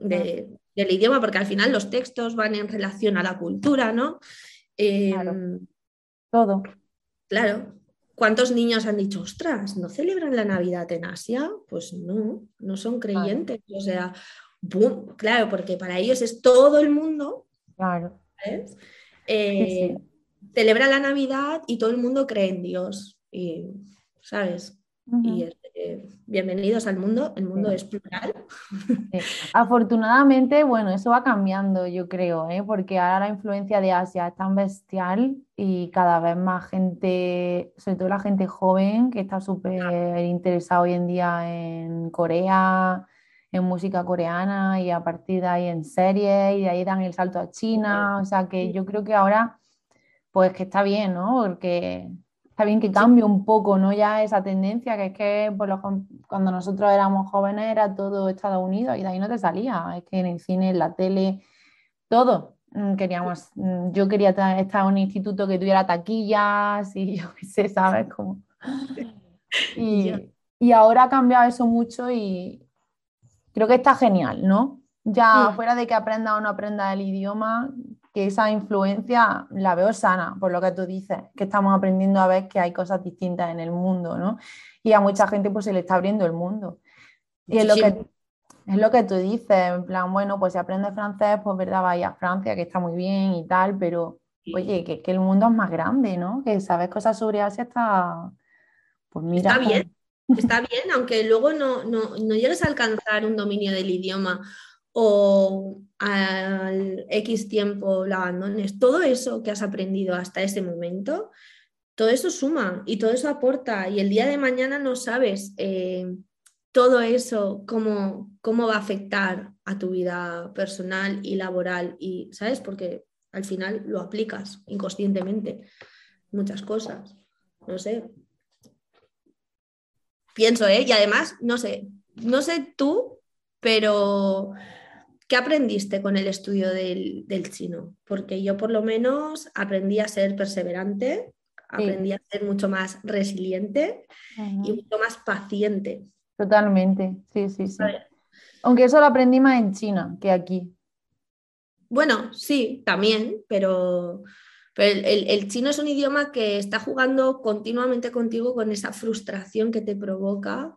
del idioma, porque al final los textos van en relación a la cultura, ¿no? Em, Todo. Claro. ¿Cuántos niños han dicho, ostras, ¿no celebran la Navidad en Asia? Pues no, no son creyentes. O sea, claro, porque para ellos es todo el mundo. Claro. Eh, celebra la Navidad y todo el mundo cree en Dios. Y, ¿sabes? Y eh, bienvenidos al mundo, el mundo es plural. Afortunadamente, bueno, eso va cambiando, yo creo, ¿eh? porque ahora la influencia de Asia es tan bestial y cada vez más gente, sobre todo la gente joven, que está súper interesada hoy en día en Corea, en música coreana y a partir de ahí en series y de ahí dan el salto a China, o sea que yo creo que ahora, pues que está bien, ¿no? Porque está bien que cambie un poco, ¿no? Ya esa tendencia, que es que cuando nosotros éramos jóvenes era todo Estados Unidos y de ahí no te salía. Es que en el cine, en la tele, todo. Mm, queríamos, mm, yo quería estar en un instituto que tuviera taquillas y <laughs> yo qué sé, ¿sabes? Como... <laughs> Y, y ahora ha cambiado eso mucho y creo que está genial, ¿no? Ya fuera de que aprenda o no aprenda el idioma, que esa influencia la veo sana, por lo que tú dices, que estamos aprendiendo a ver que hay cosas distintas en el mundo, ¿no? Y a mucha gente pues se le está abriendo el mundo. Y es lo, que, es lo que tú dices, en plan, bueno, pues si aprendes francés, pues verdad, vaya a Francia, que está muy bien y tal, pero oye, que, que, el mundo es más grande, ¿no? Que sabes cosas sobre Asia está, pues mira. Está bien, está <laughs> bien, aunque luego no, no, no llegues a alcanzar un dominio del idioma o al X tiempo lo abandones, todo eso que has aprendido hasta ese momento, todo eso suma y todo eso aporta y el día de mañana no sabes eh, todo eso cómo, cómo va a afectar a tu vida personal y laboral y, ¿sabes? Porque al final lo aplicas inconscientemente, muchas cosas, no sé. Pienso, ¿eh? Y además, no sé, no sé tú, pero ¿Qué aprendiste con el estudio del, chino? Porque yo por lo menos aprendí a ser perseverante, aprendí a ser mucho más resiliente y mucho más paciente. Totalmente, sí, sí, sí. Aunque eso lo aprendí más en China que aquí. Bueno, sí, también, pero, el, chino es un idioma que está jugando continuamente contigo con esa frustración que te provoca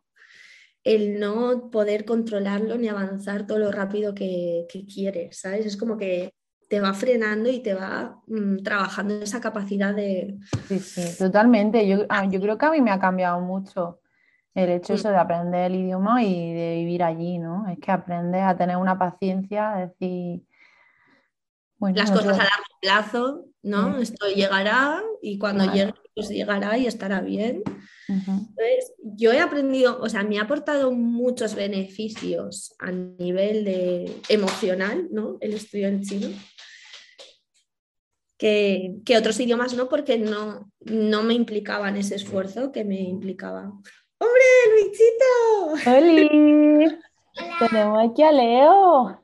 el no poder controlarlo ni avanzar todo lo rápido que, quieres, ¿sabes? Es como que te va frenando y te va mm, trabajando esa capacidad de... Sí, sí, totalmente. Yo, ah, yo, creo que a mí me ha cambiado mucho el hecho eso de aprender el idioma y de vivir allí, ¿no? Es que aprendes a tener una paciencia, a decir... Las cosas a largo plazo, ¿no? Esto llegará y cuando llegue, pues llegará y estará bien. Entonces, yo he aprendido, o sea, me ha aportado muchos beneficios a nivel de emocional, ¿no? El estudio en chino. Que, otros idiomas no, porque no, no me implicaban ese esfuerzo que me implicaba. ¡Hombre, Luisito! ¡Holi! <laughs> Tenemos aquí a Leo.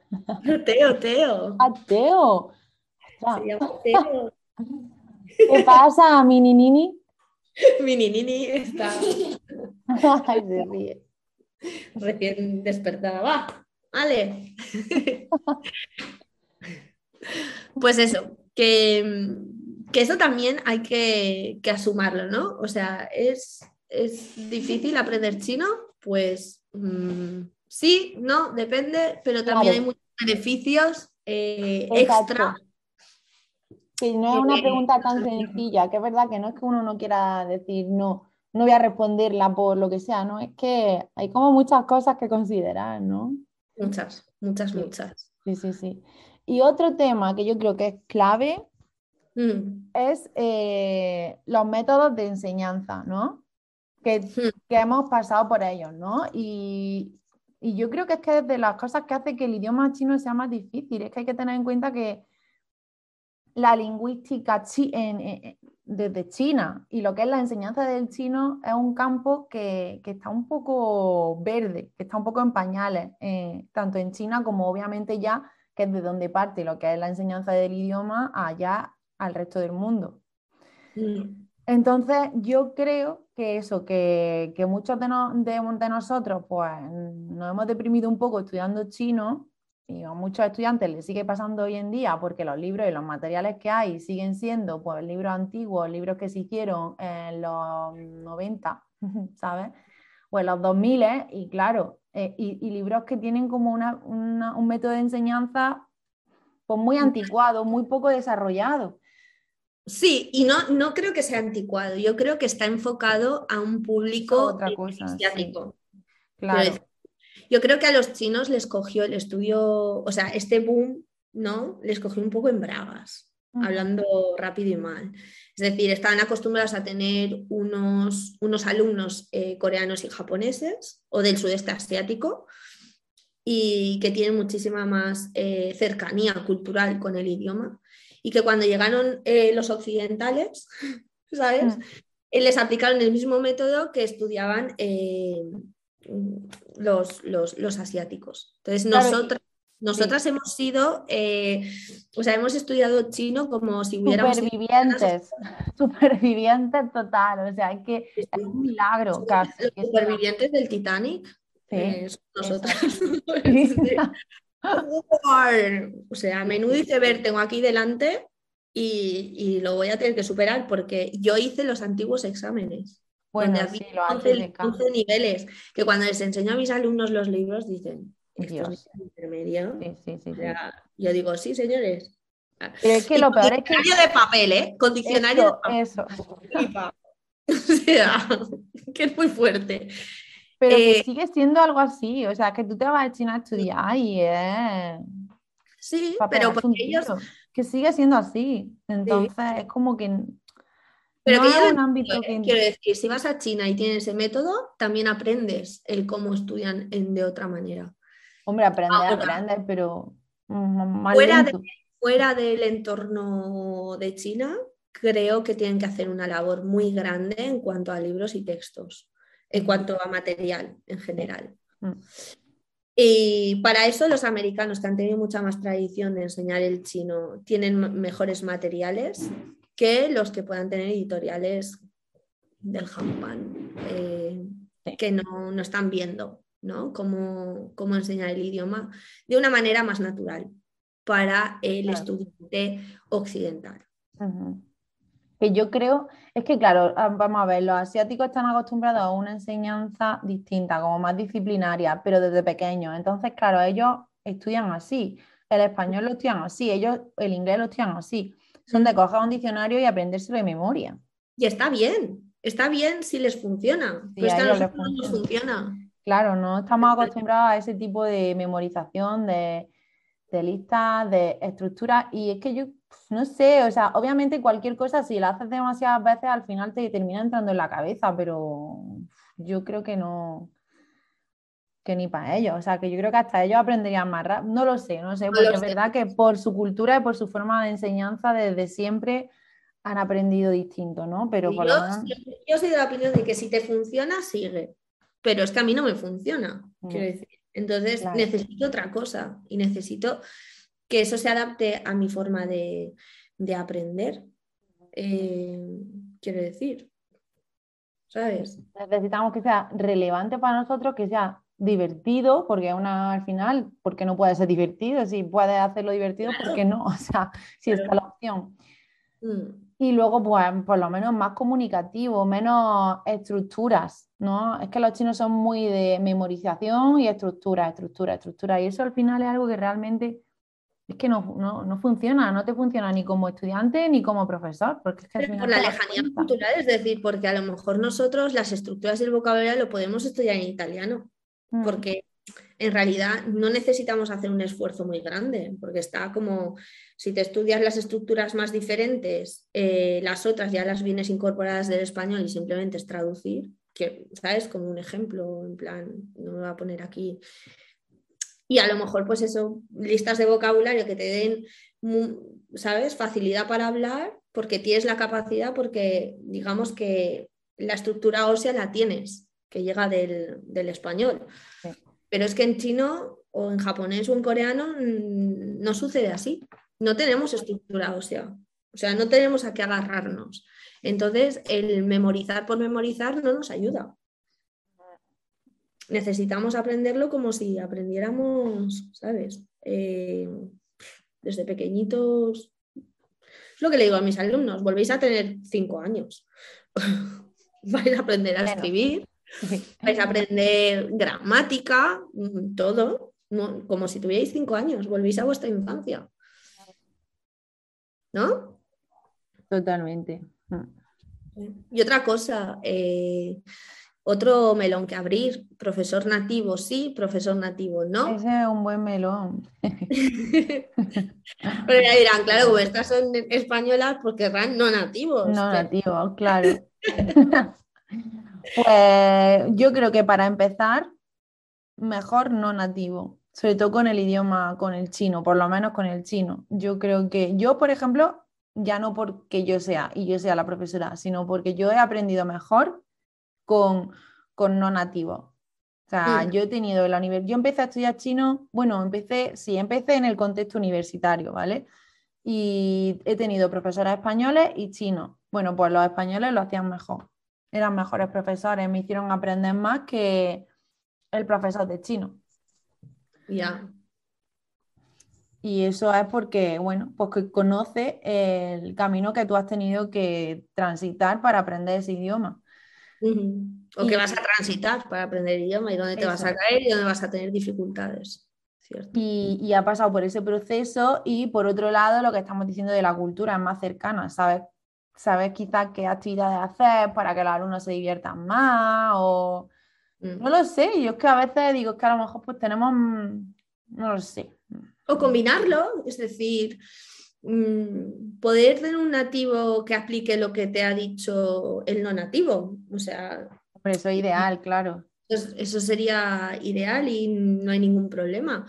Teo, Teo. A Teo. Teo. ¿Qué pasa, mini nini? <laughs> Mini Nini está. <laughs> Ay, se ríe. Recién despertada. Va, vale. pues eso, que, que, eso también hay que, que asumarlo, ¿no? O sea, es, es difícil aprender chino, pues mm, sí, no, depende, pero también hay muchos beneficios eh, extra Sí, no es una pregunta tan sencilla, que es verdad que no es que uno no quiera decir no, no voy a responderla por lo que sea, ¿no? Es que hay como muchas cosas que considerar, ¿no? Muchas, muchas, muchas. Sí, sí, sí. Y otro tema que yo creo que es clave mm. es eh, los métodos de enseñanza, ¿no? Que, mm. que, hemos pasado por ellos, ¿no? Y, y yo creo que es que es de las cosas que hace que el idioma chino sea más difícil, es que hay que tener en cuenta que la lingüística desde China y lo que es la enseñanza del chino es un campo que, está un poco verde, que está un poco en pañales, eh, tanto en China como obviamente ya que es de donde parte lo que es la enseñanza del idioma allá al resto del mundo. Entonces yo creo que eso, que, muchos de, de, nosotros pues nos hemos deprimido un poco estudiando chino y a muchos estudiantes les sigue pasando hoy en día porque los libros y los materiales que hay siguen siendo pues libros antiguos, libros que se hicieron en los 90, <laughs> ¿sabes? O en los 2000 y claro, eh, y, libros que tienen como un método de enseñanza pues muy anticuado, muy poco desarrollado. Sí, y no, no creo que sea anticuado, yo creo que está enfocado a un público Otra cosa, asiático. Claro. Yo creo que a los chinos les cogió el estudio, o sea, este boom, ¿no? Les cogió un poco en bragas, hablando rápido y mal. Es decir, estaban acostumbrados a tener unos, unos alumnos eh, coreanos y japoneses o del sudeste asiático y que tienen muchísima más eh, cercanía cultural con el idioma y que cuando llegaron eh, los occidentales, <laughs> ¿sabes? Mm. les aplicaron el mismo método que estudiaban los, los, asiáticos. Entonces, nosotras, nosotras hemos sido, eh, o sea, hemos estudiado chino como si hubiéramos... Supervivientes, <laughs> supervivientes total, o sea, hay que, es un milagro casi. Los supervivientes del Titanic. Sí, nosotras. <laughs> <laughs> o sea, menudo iceberg tengo aquí delante y, y, lo voy a tener que superar porque yo hice los antiguos exámenes. Bueno, sí, lo 11, 11, niveles, que cuando les enseño a mis alumnos los libros dicen, ¿esto es intermedio? Sí, sí, sí, yo digo, sí, señores. Pero es que lo peor es que... de papel, ¿eh? Condicionario de papel. Eso. <laughs> o sea, <laughs> que es muy fuerte. Pero eh, sigue siendo algo así, o sea, que tú te vas a China a estudiar y es... Sí, pero porque ellos... Que sigue siendo así. Entonces es como que pero un ámbito ¿eh? quiero decir, si vas a China y tienes ese método, también aprendes el cómo estudian de otra manera. Hombre, aprender, aprender, pero fuera, fuera del entorno de China, creo que tienen que hacer una labor muy grande en cuanto a libros y textos, en cuanto a material en general. Mm. Y para eso los americanos, que han tenido mucha más tradición de enseñar el chino, tienen mejores materiales que los que puedan tener editoriales del Japón, eh, que no, están viendo ¿no? Cómo, enseñar el idioma de una manera más natural para el estudiante occidental. Que yo creo, es que claro, ah, vamos a ver, los asiáticos están acostumbrados a una enseñanza distinta, como más disciplinaria, pero desde pequeños. Entonces, claro, ellos estudian así, el español lo estudian así, ellos el inglés lo estudian así son de coger un diccionario y aprendérselo de memoria. Y está bien, está bien si les funciona, pero es que a nosotros no funciona. Claro, no estamos acostumbrados a ese tipo de memorización, de, listas, de estructuras, y es que yo no sé, o sea, obviamente cualquier cosa, si la haces demasiadas veces, al final te termina entrando en la cabeza, pero yo creo que no, que ni para ellos. O sea, que yo creo que hasta ellos aprenderían más rápido. No lo sé, no sé, porque es verdad que por su cultura y por su forma de enseñanza desde siempre han aprendido distinto, ¿no? Pero yo, yo, soy de la opinión de que si te funciona, sigue. Pero es que a mí no me funciona, mm. quiero decir. Entonces necesito otra cosa y necesito que eso se adapte a mi forma de, aprender. Eh, quiero decir. ¿Sabes? Necesitamos que sea relevante para nosotros, que sea divertido, porque una, al final, ¿por qué no puede ser divertido? Si puede hacerlo divertido, ¿por qué no? <laughs> O sea, si está la opción. Mm. Y luego, pues, por lo menos más comunicativo, menos estructuras, ¿no? Es que los chinos son muy de memorización y estructura, estructura, estructura. Y eso al final es algo que realmente es que no, no, funciona, no te funciona ni como estudiante ni como profesor. Porque es que por la lejanía cultural, es decir, porque a lo mejor nosotros las estructuras del vocabulario lo podemos estudiar en italiano. Porque en realidad no necesitamos hacer un esfuerzo muy grande, porque está como, si te estudias las estructuras más diferentes, eh, las otras ya las vienes incorporadas del español y simplemente es traducir, que, ¿sabes? Como un ejemplo, en plan, no me voy a poner aquí. Y a lo mejor, pues eso, listas de vocabulario que te den, ¿sabes? Facilidad para hablar porque tienes la capacidad, porque digamos que la estructura ósea la tienes, que llega del, español. Pero es que en chino o en japonés o en coreano mm, no sucede así. No tenemos estructura ósea. O sea, no tenemos a qué agarrarnos. Entonces, el memorizar por memorizar no nos ayuda. Necesitamos aprenderlo como si aprendiéramos, ¿sabes? Eh, desde pequeñitos. Es lo que le digo a mis alumnos, volvéis a tener cinco años. <laughs> vais a aprender a escribir, vais a aprender gramática, mm, todo, como si tuvierais cinco años, volvéis a vuestra infancia. ¿No? Totalmente. Y otra cosa, eh, otro melón que abrir, profesor nativo sí, profesor nativo no. Ese es un buen melón. <laughs> Pero ya dirán, claro, como estas son españolas, pues querrán no nativos. No nativos, claro. <laughs> pues yo creo que para empezar, mejor no nativo, sobre todo con el idioma, con el chino, por lo menos con el chino. Yo creo que yo, por ejemplo, ya no porque yo sea y yo sea la profesora, sino porque yo he aprendido mejor con, con no nativos. O sea, mm. yo he tenido la universidad, yo empecé a estudiar chino, bueno, empecé, sí, empecé en el contexto universitario, ¿vale? Y he tenido profesores españoles y chinos. Bueno, pues los españoles lo hacían mejor. Eran mejores profesores, me hicieron aprender más que el profesor de chino. Ya. Y eso es porque, bueno, pues que conoce el camino que tú has tenido que transitar para aprender ese idioma. O que vas a transitar para aprender idioma y dónde te vas a caer y dónde vas a tener dificultades. Y, ha pasado por ese proceso y por otro lado lo que estamos diciendo de la cultura es más cercana, ¿sabes? Sabes quizás qué actividades hacer para que los alumnos se diviertan más o... Mm. No lo sé, yo es que a veces digo que a lo mejor pues tenemos, mm, no lo sé. O combinarlo, es decir, Mm, poder tener un nativo que aplique lo que te ha dicho el no nativo. O sea. eso es ideal, claro. Eso, sería ideal y no hay ningún problema.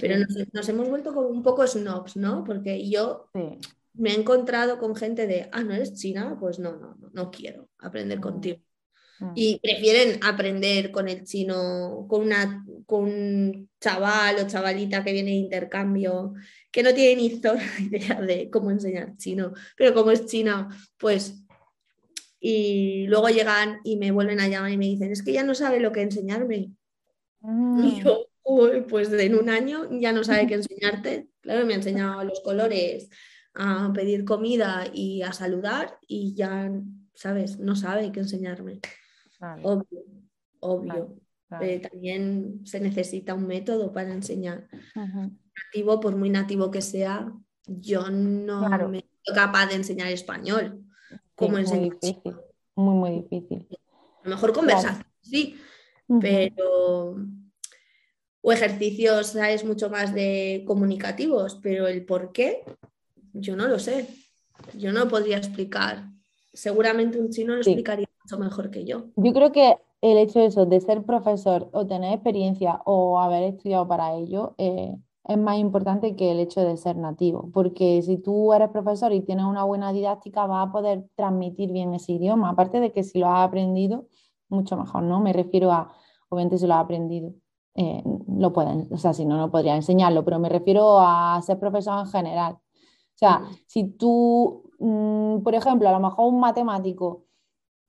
Pero nos, hemos vuelto como un poco snobs, ¿no? Porque yo me he encontrado con gente de, ah, no eres china, pues no, no, no, no quiero aprender mm. contigo. Mm. Y prefieren aprender con el chino, con, una, con un chaval o chavalita que viene de intercambio, que no tiene ni <laughs> idea de cómo enseñar chino, pero como es china, pues... Y luego llegan y me vuelven a llamar y me dicen, es que ya no sabe lo que enseñarme. Mm. Y yo, pues en un año ya no sabe qué enseñarte. Claro, me ha enseñado los colores, a pedir comida y a saludar y ya, ¿sabes? No sabe qué enseñarme. Obvio, obvio. Eh, también se necesita un método para enseñar. Nativo, por muy nativo que sea, yo no me soy capaz de enseñar español. como es muy difícil, muy, muy difícil. A lo mejor conversación, sí, pero o ejercicios, sabes, mucho más de comunicativos, pero el por qué, yo no lo sé. Yo no podría explicar. Seguramente un chino lo explicaría mejor que yo. Yo creo que el hecho de eso, de ser profesor o tener experiencia o haber estudiado para ello, eh, es más importante que el hecho de ser nativo, porque si tú eres profesor y tienes una buena didáctica, vas a poder transmitir bien ese idioma, aparte de que si lo has aprendido, mucho mejor, ¿no? Me refiero a, obviamente si lo has aprendido, eh, lo pueden, o sea, si no, no podría enseñarlo, pero me refiero a ser profesor en general. O sea, mm. si tú, mm, por ejemplo, a lo mejor un matemático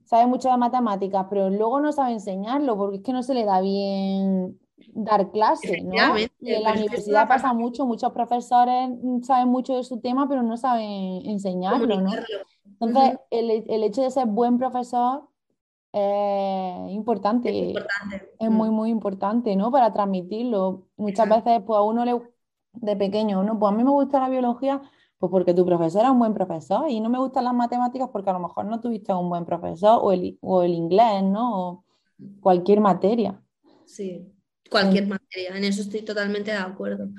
sabe mucho de matemáticas, pero luego no sabe enseñarlo porque es que no se le da bien dar clase, ¿no? En la universidad pasa mucho, muchos profesores saben mucho de su tema, pero no saben enseñarlo, ¿no? Entonces, el, hecho de ser buen profesor es importante, es, importante. es muy, mm. muy importante, ¿no? Para transmitirlo. Muchas veces, pues a uno le, de pequeño, ¿no? Pues a mí me gusta la biología, pues porque tu profesor era un buen profesor y no me gustan las matemáticas porque a lo mejor no tuviste un buen profesor o el, o el inglés, ¿no? O cualquier materia. Sí, cualquier materia, en eso estoy totalmente de acuerdo.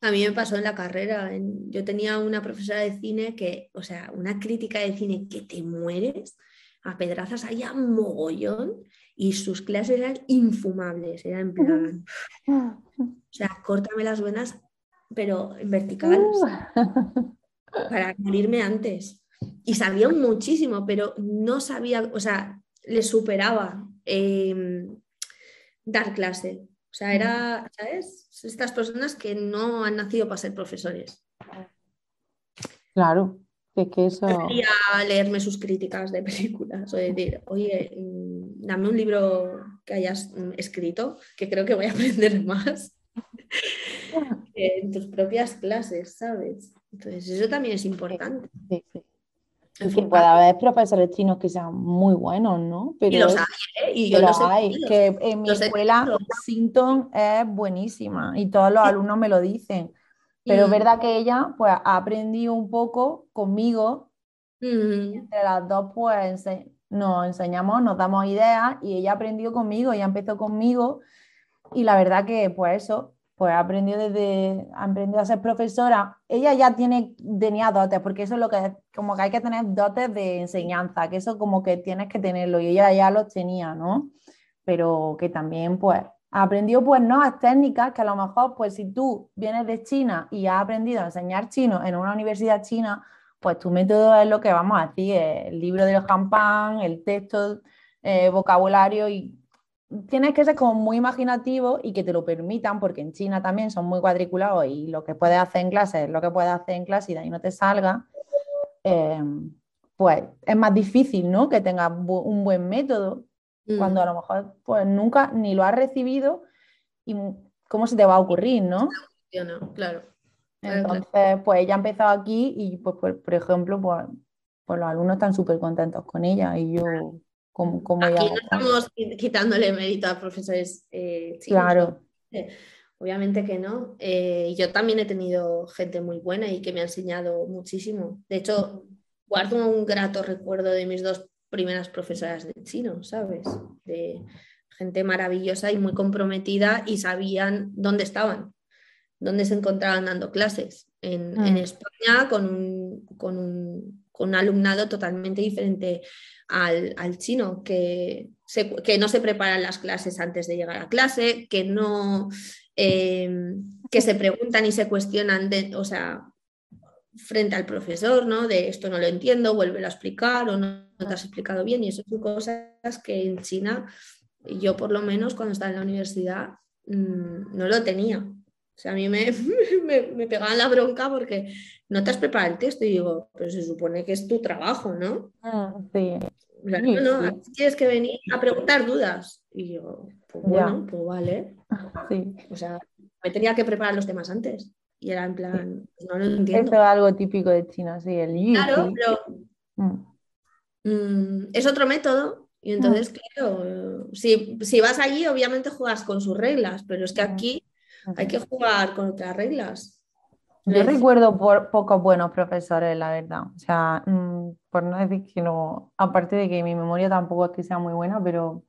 A mí me pasó en la carrera, yo tenía una profesora de cine que, o sea, una crítica de cine que te mueres, a pedrazas allá mogollón y sus clases eran infumables, eran en plan, <laughs> o sea, córtame las venas, pero en vertical. Uh. <laughs> para morirme antes. y sabía muchísimo, pero no sabía, o sea, le superaba em, dar clase. O sea, era, ¿sabes? Estas personas que no han nacido para ser profesores. Claro, que, que eso... Quería leerme sus críticas de películas o decir, oye, mm, dame un libro que hayas mm, escrito, que creo que voy a <laughs> aprender más en tus propias clases, ¿sabes? Entonces, eso también es importante. Sí, sí. Y que puede haber profesores chinos que sean muy buenos, ¿no? Pero y los hay, ¿eh? Y yo los he hay, que en mi Los escuela. Sinton es buenísima y todos los alumnos me lo dicen. Pero es Mm. verdad que ella pues ha aprendido un poco conmigo, Mm, entre las dos pues ense- nos enseñamos, nos damos ideas y ella aprendió conmigo, ella empezó conmigo y la verdad que pues eso, pues ha aprendido desde, ha aprendido a ser profesora. Ella ya tiene, tenía dotes, porque eso es lo que, como que hay que tener dotes de enseñanza, que eso como que tienes que tenerlo y ella ya los tenía, ¿no? Pero que también pues ha aprendido pues nuevas técnicas que a lo mejor pues si tú vienes de China y has aprendido a enseñar chino en una universidad china, pues tu método es lo que vamos a decir, el libro del champán, el texto, eh, vocabulario y tienes que ser como muy imaginativo y que te lo permitan, porque en China también son muy cuadriculados y lo que puedes hacer en clase es lo que puedes hacer en clase y de ahí no te salga, eh, pues es más difícil, ¿no? Que tengas bu- un buen método mm. cuando a lo mejor pues nunca ni lo has recibido y cómo se te va a ocurrir, ¿no? Claro, claro. Entonces, pues ella ha empezado aquí y pues por, por ejemplo, pues, pues los alumnos están súper contentos con ella y yo como, como ella Aquí no estamos qui- quitándole mérito a profesores eh, chinos, Claro, Eh, Obviamente que no. Eh, yo también he tenido gente muy buena y que me ha enseñado muchísimo. De hecho, guardo un grato recuerdo de mis dos primeras profesoras de chino, ¿sabes? De gente maravillosa y muy comprometida y sabían dónde estaban, dónde se encontraban dando clases. En, en Mm. España con un, con, un, con un alumnado totalmente diferente al, chino, que, que no se preparan las clases antes de llegar a clase, que no eh, que se preguntan y se cuestionan o sea, frente al profesor, ¿no? De esto no lo entiendo, vuélvelo a explicar o no, no te has explicado bien. Y eso son cosas que en China, yo por lo menos cuando estaba en la universidad, mm, no lo tenía. O sea, a mí me, <laughs> me, me pegaban la bronca porque no te has preparado el texto y digo, pero se supone que es tu trabajo, ¿no? Mm, sí, O sea, Sí, no, no, sí. tienes que venir a preguntar dudas. Y yo, pues Ya. bueno, pues vale. sí. O sea, me tenía que preparar los temas antes. Y era en plan, pues no lo entiendo. Eso es algo típico de China, sí, el yu, Claro, pero Mm, mm, es otro método. Y entonces, claro, eh, si, si vas allí, obviamente juegas con sus reglas, pero es que Ujú. aquí hay que jugar con otras reglas. Yo recuerdo por pocos buenos profesores, la verdad. O sea, mm, por no decir que no, aparte de que mi memoria tampoco es que sea muy buena, pero, o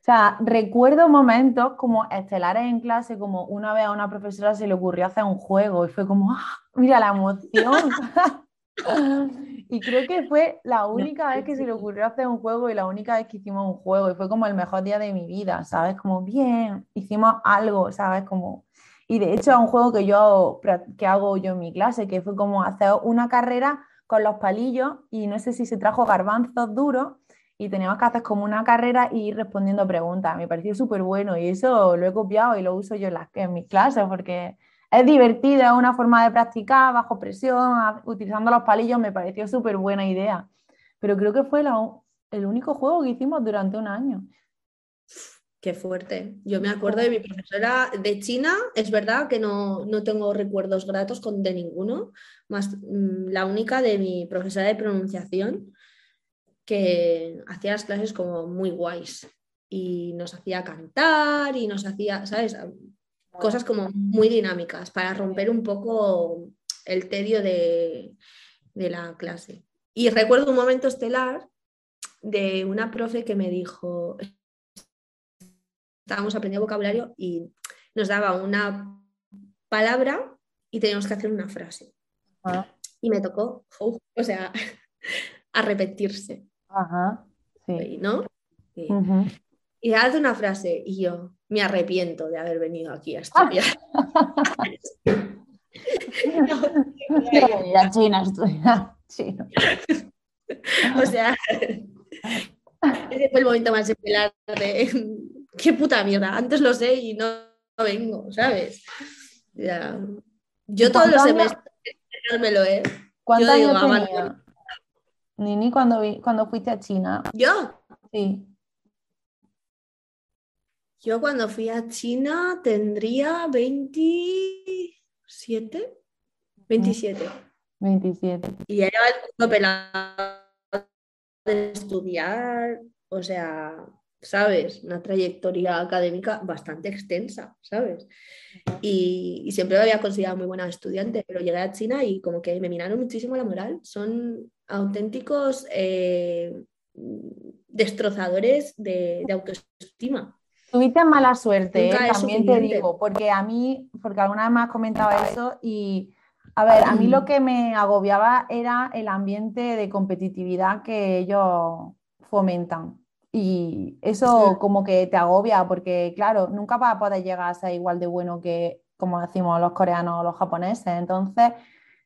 sea, recuerdo momentos como estelares en clase, como una vez a una profesora se le ocurrió hacer un juego y fue como, ¡ah! Mira la emoción. <laughs> <laughs> <laughs> Y creo que fue la única vez que se le ocurrió hacer un juego y la única vez que hicimos un juego y fue como el mejor día de mi vida, ¿sabes? Como bien, hicimos algo, ¿sabes? Como... Y de hecho es un juego que yo que hago yo en mi clase, que fue como hacer una carrera con los palillos y no sé si se trajo garbanzos duros y teníamos que hacer como una carrera y ir respondiendo preguntas. Me pareció súper bueno y eso lo he copiado y lo uso yo en, las, en mis clases porque es divertido, es una forma de practicar bajo presión, utilizando los palillos, me pareció súper buena idea. Pero creo que fue la el único juego que hicimos durante un año. Qué fuerte. Yo me acuerdo de mi profesora de China, es verdad que no, no tengo recuerdos gratos con, de ninguno, más mm, la única de mi profesora de pronunciación, que hacía las clases como muy guays y nos hacía cantar y nos hacía, ¿sabes? Cosas como muy dinámicas para romper un poco el tedio de, de la clase. Y recuerdo un momento estelar de una profe que me dijo, estábamos aprendiendo vocabulario y nos daba una palabra y teníamos que hacer una frase. Ajá, Y me tocó, o sea, <laughs> arrepentirse, ajá, sí. ¿no? Y, Ujú. Y haz una frase y yo me arrepiento de haber venido aquí a estudiar. <laughs> Ya China, estudiar chino. <laughs> o sea, ese fue el momento más estelar de <laughs> qué puta mierda, antes lo sé y no, vengo, ¿sabes? Yo todos los semestres me lo he. ¿Cuántos años tenía? Nini, cuando, cuando fuiste a China. ¿Yo? Sí. Yo cuando fui a China tendría 27. 27. 27. Y era el curso pelado de estudiar, o sea, ¿sabes? Una trayectoria académica bastante extensa, ¿sabes? Y, siempre me había considerado muy buena estudiante, pero llegué a China y como que me miraron muchísimo la moral. Son auténticos eh, destrozadores de, autoestima. Tuviste mala suerte, ¿eh? también te digo, porque a mí, porque alguna vez me has comentado eso y, a ver, a mí lo que me agobiaba era el ambiente de competitividad que ellos fomentan. Y eso como que te agobia porque, claro, nunca vas a poder llegar a ser igual de bueno que, como decimos, los coreanos o los japoneses. Entonces,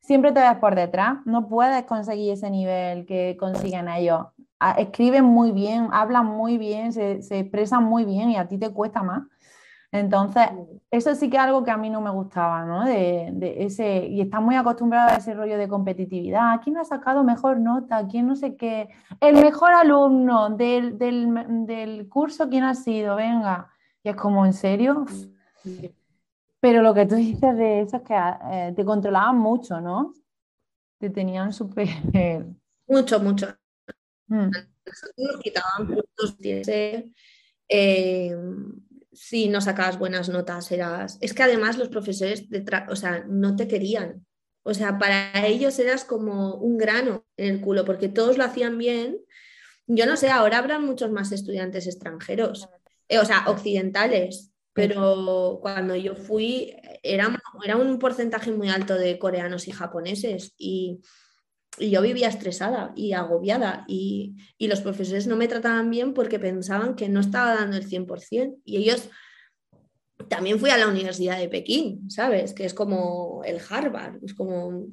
siempre te ves por detrás. No puedes conseguir ese nivel que consiguen ellos. Escriben muy bien, hablan muy bien, se, se expresan muy bien y a ti te cuesta más. Entonces, eso sí que es algo que a mí no me gustaba, ¿no? De, ese, y está muy acostumbrado a ese rollo de competitividad. ¿Quién ha sacado mejor nota? ¿Quién no sé qué? El mejor alumno del, del curso, ¿quién ha sido? Venga. Y es como, ¿en serio? Pero lo que tú dices de eso es que eh, te controlaban mucho, ¿no? Te tenían súper... Mucho, mucho. Mm. Nos quitaban. Eh, si no sacabas buenas notas, eras... Es que además los profesores o sea, no te querían. O sea, para ellos eras como un grano en el culo, porque todos lo hacían bien. Yo no sé, ahora habrán muchos más estudiantes extranjeros, eh, o sea, occidentales, pero cuando yo fui era, era un porcentaje muy alto de coreanos y japoneses y, yo vivía estresada y agobiada y, los profesores no me trataban bien porque pensaban que no estaba dando el 100% y ellos también fui a la Universidad de Pekín, ¿sabes? Que es como el Harvard, es como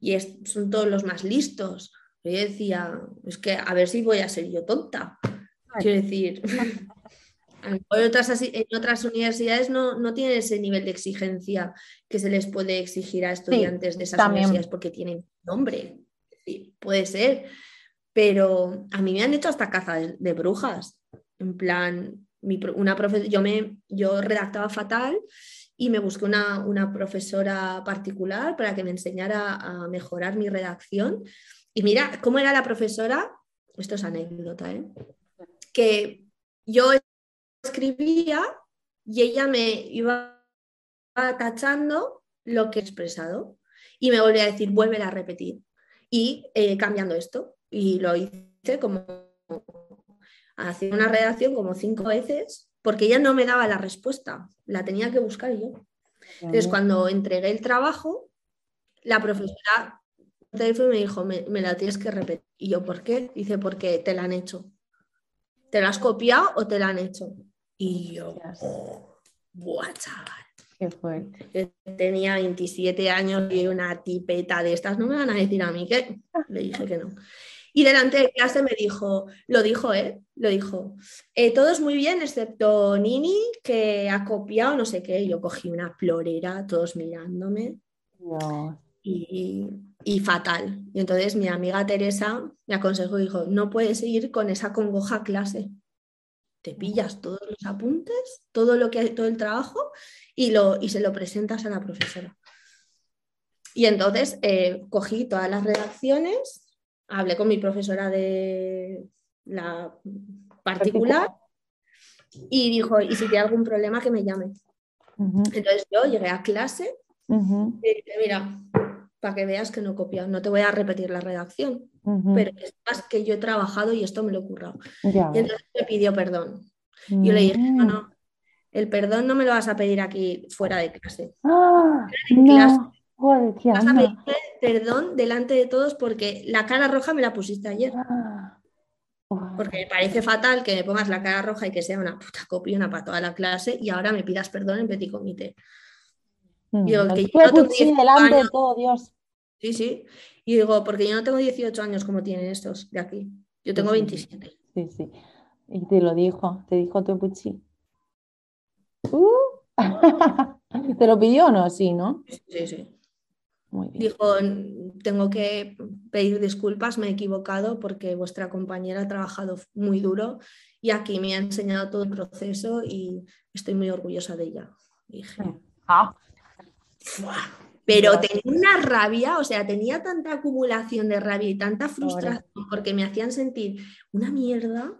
y son todos los más listos. Yo decía, es que a ver si voy a ser yo tonta. Quiero decir, <laughs> en otras, en otras universidades no, no, tienen ese nivel de exigencia que se les puede exigir a estudiantes de esas universidades porque tienen nombre. Puede ser, pero a mí me han hecho hasta caza de, brujas. En plan, una yo, me, yo redactaba fatal y me busqué una, una, profesora particular para que me enseñara a mejorar mi redacción. Y mira, ¿cómo era la profesora? Esto es anécdota, ¿eh? Que yo escribía y ella me iba tachando lo que he expresado y me volvía a decir, vuelve a repetir y eh, cambiando esto. Y lo hice como, hacía una redacción como cinco veces porque ella no me daba la respuesta, la tenía que buscar yo. Entonces, cuando entregué el trabajo, la profesora me dijo, me, me, la tienes que repetir. Y yo, ¿por qué? Dice, porque te la han hecho. ¿Te la has copiado o te la han hecho? Y yo, ¡buah, chaval! Qué fuerte. tenía 27 años y una tipeta de estas, no me van a decir a mí que le dije que no. Y delante de clase me dijo, lo dijo, ¿eh? Lo dijo, eh, todo es muy bien excepto Nini que ha copiado no sé qué. Yo cogí una florera, todos mirándome. Y, y, fatal. Y entonces mi amiga Teresa me aconsejó y dijo, no puedes ir con esa congoja clase te pillas todos los apuntes, todo lo que todo el trabajo y, lo, y se lo presentas a la profesora. Y entonces eh, cogí todas las redacciones, hablé con mi profesora de la particular y dijo, y si tiene algún problema que me llame. Entonces yo llegué a clase y dije, mira, para que veas que no copia, no te voy a repetir la redacción, pero es más que yo he trabajado y esto me lo he currado. Y entonces me pidió perdón. Yo le dije, no, no, mm. el perdón no me lo vas a pedir aquí fuera de clase. Ah, no. vas a pedir perdón delante de todos porque la cara roja me la pusiste ayer. Ah, porque me parece fatal que me pongas la cara roja y que sea una puta copiona para toda la clase y ahora me pidas perdón en petit comité. Mm, Digo, que yo delante de todo, Dios. Sí, sí. Y digo, porque yo no tengo 18 años como tienen estos de aquí. Yo tengo 27. Sí, sí. Y te lo dijo, te dijo tu puchi. Uh. <laughs> ¿Te lo pidió o no? Sí, ¿no? Sí, sí. Muy bien. Dijo, tengo que pedir disculpas, me he equivocado porque vuestra compañera ha trabajado muy duro y aquí me ha enseñado todo el proceso y estoy muy orgullosa de ella. Dije, ah. Pero tenía una rabia, o sea, tenía tanta acumulación de rabia y tanta frustración porque me hacían sentir una mierda,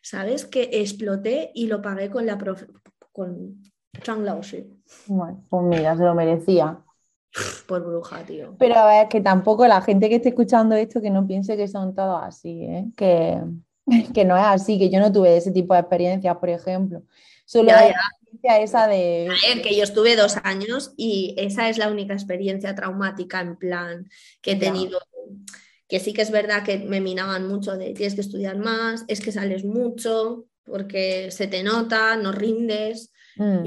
¿sabes? Que exploté y lo pagué con la profe, con Chang Lao Bueno, pues mira, se lo merecía. Por bruja, tío. Pero a ver, que tampoco la gente que esté escuchando esto que no piense que son todos así, ¿eh? que, <laughs> que no es así, que yo no tuve ese tipo de experiencias, por ejemplo. Solo esa de... A ver, que yo estuve dos años y esa es la única experiencia traumática en plan que he tenido. Que sí que es verdad que me minaban mucho de tienes que estudiar más, es que sales mucho porque se te nota, no rindes. Mm.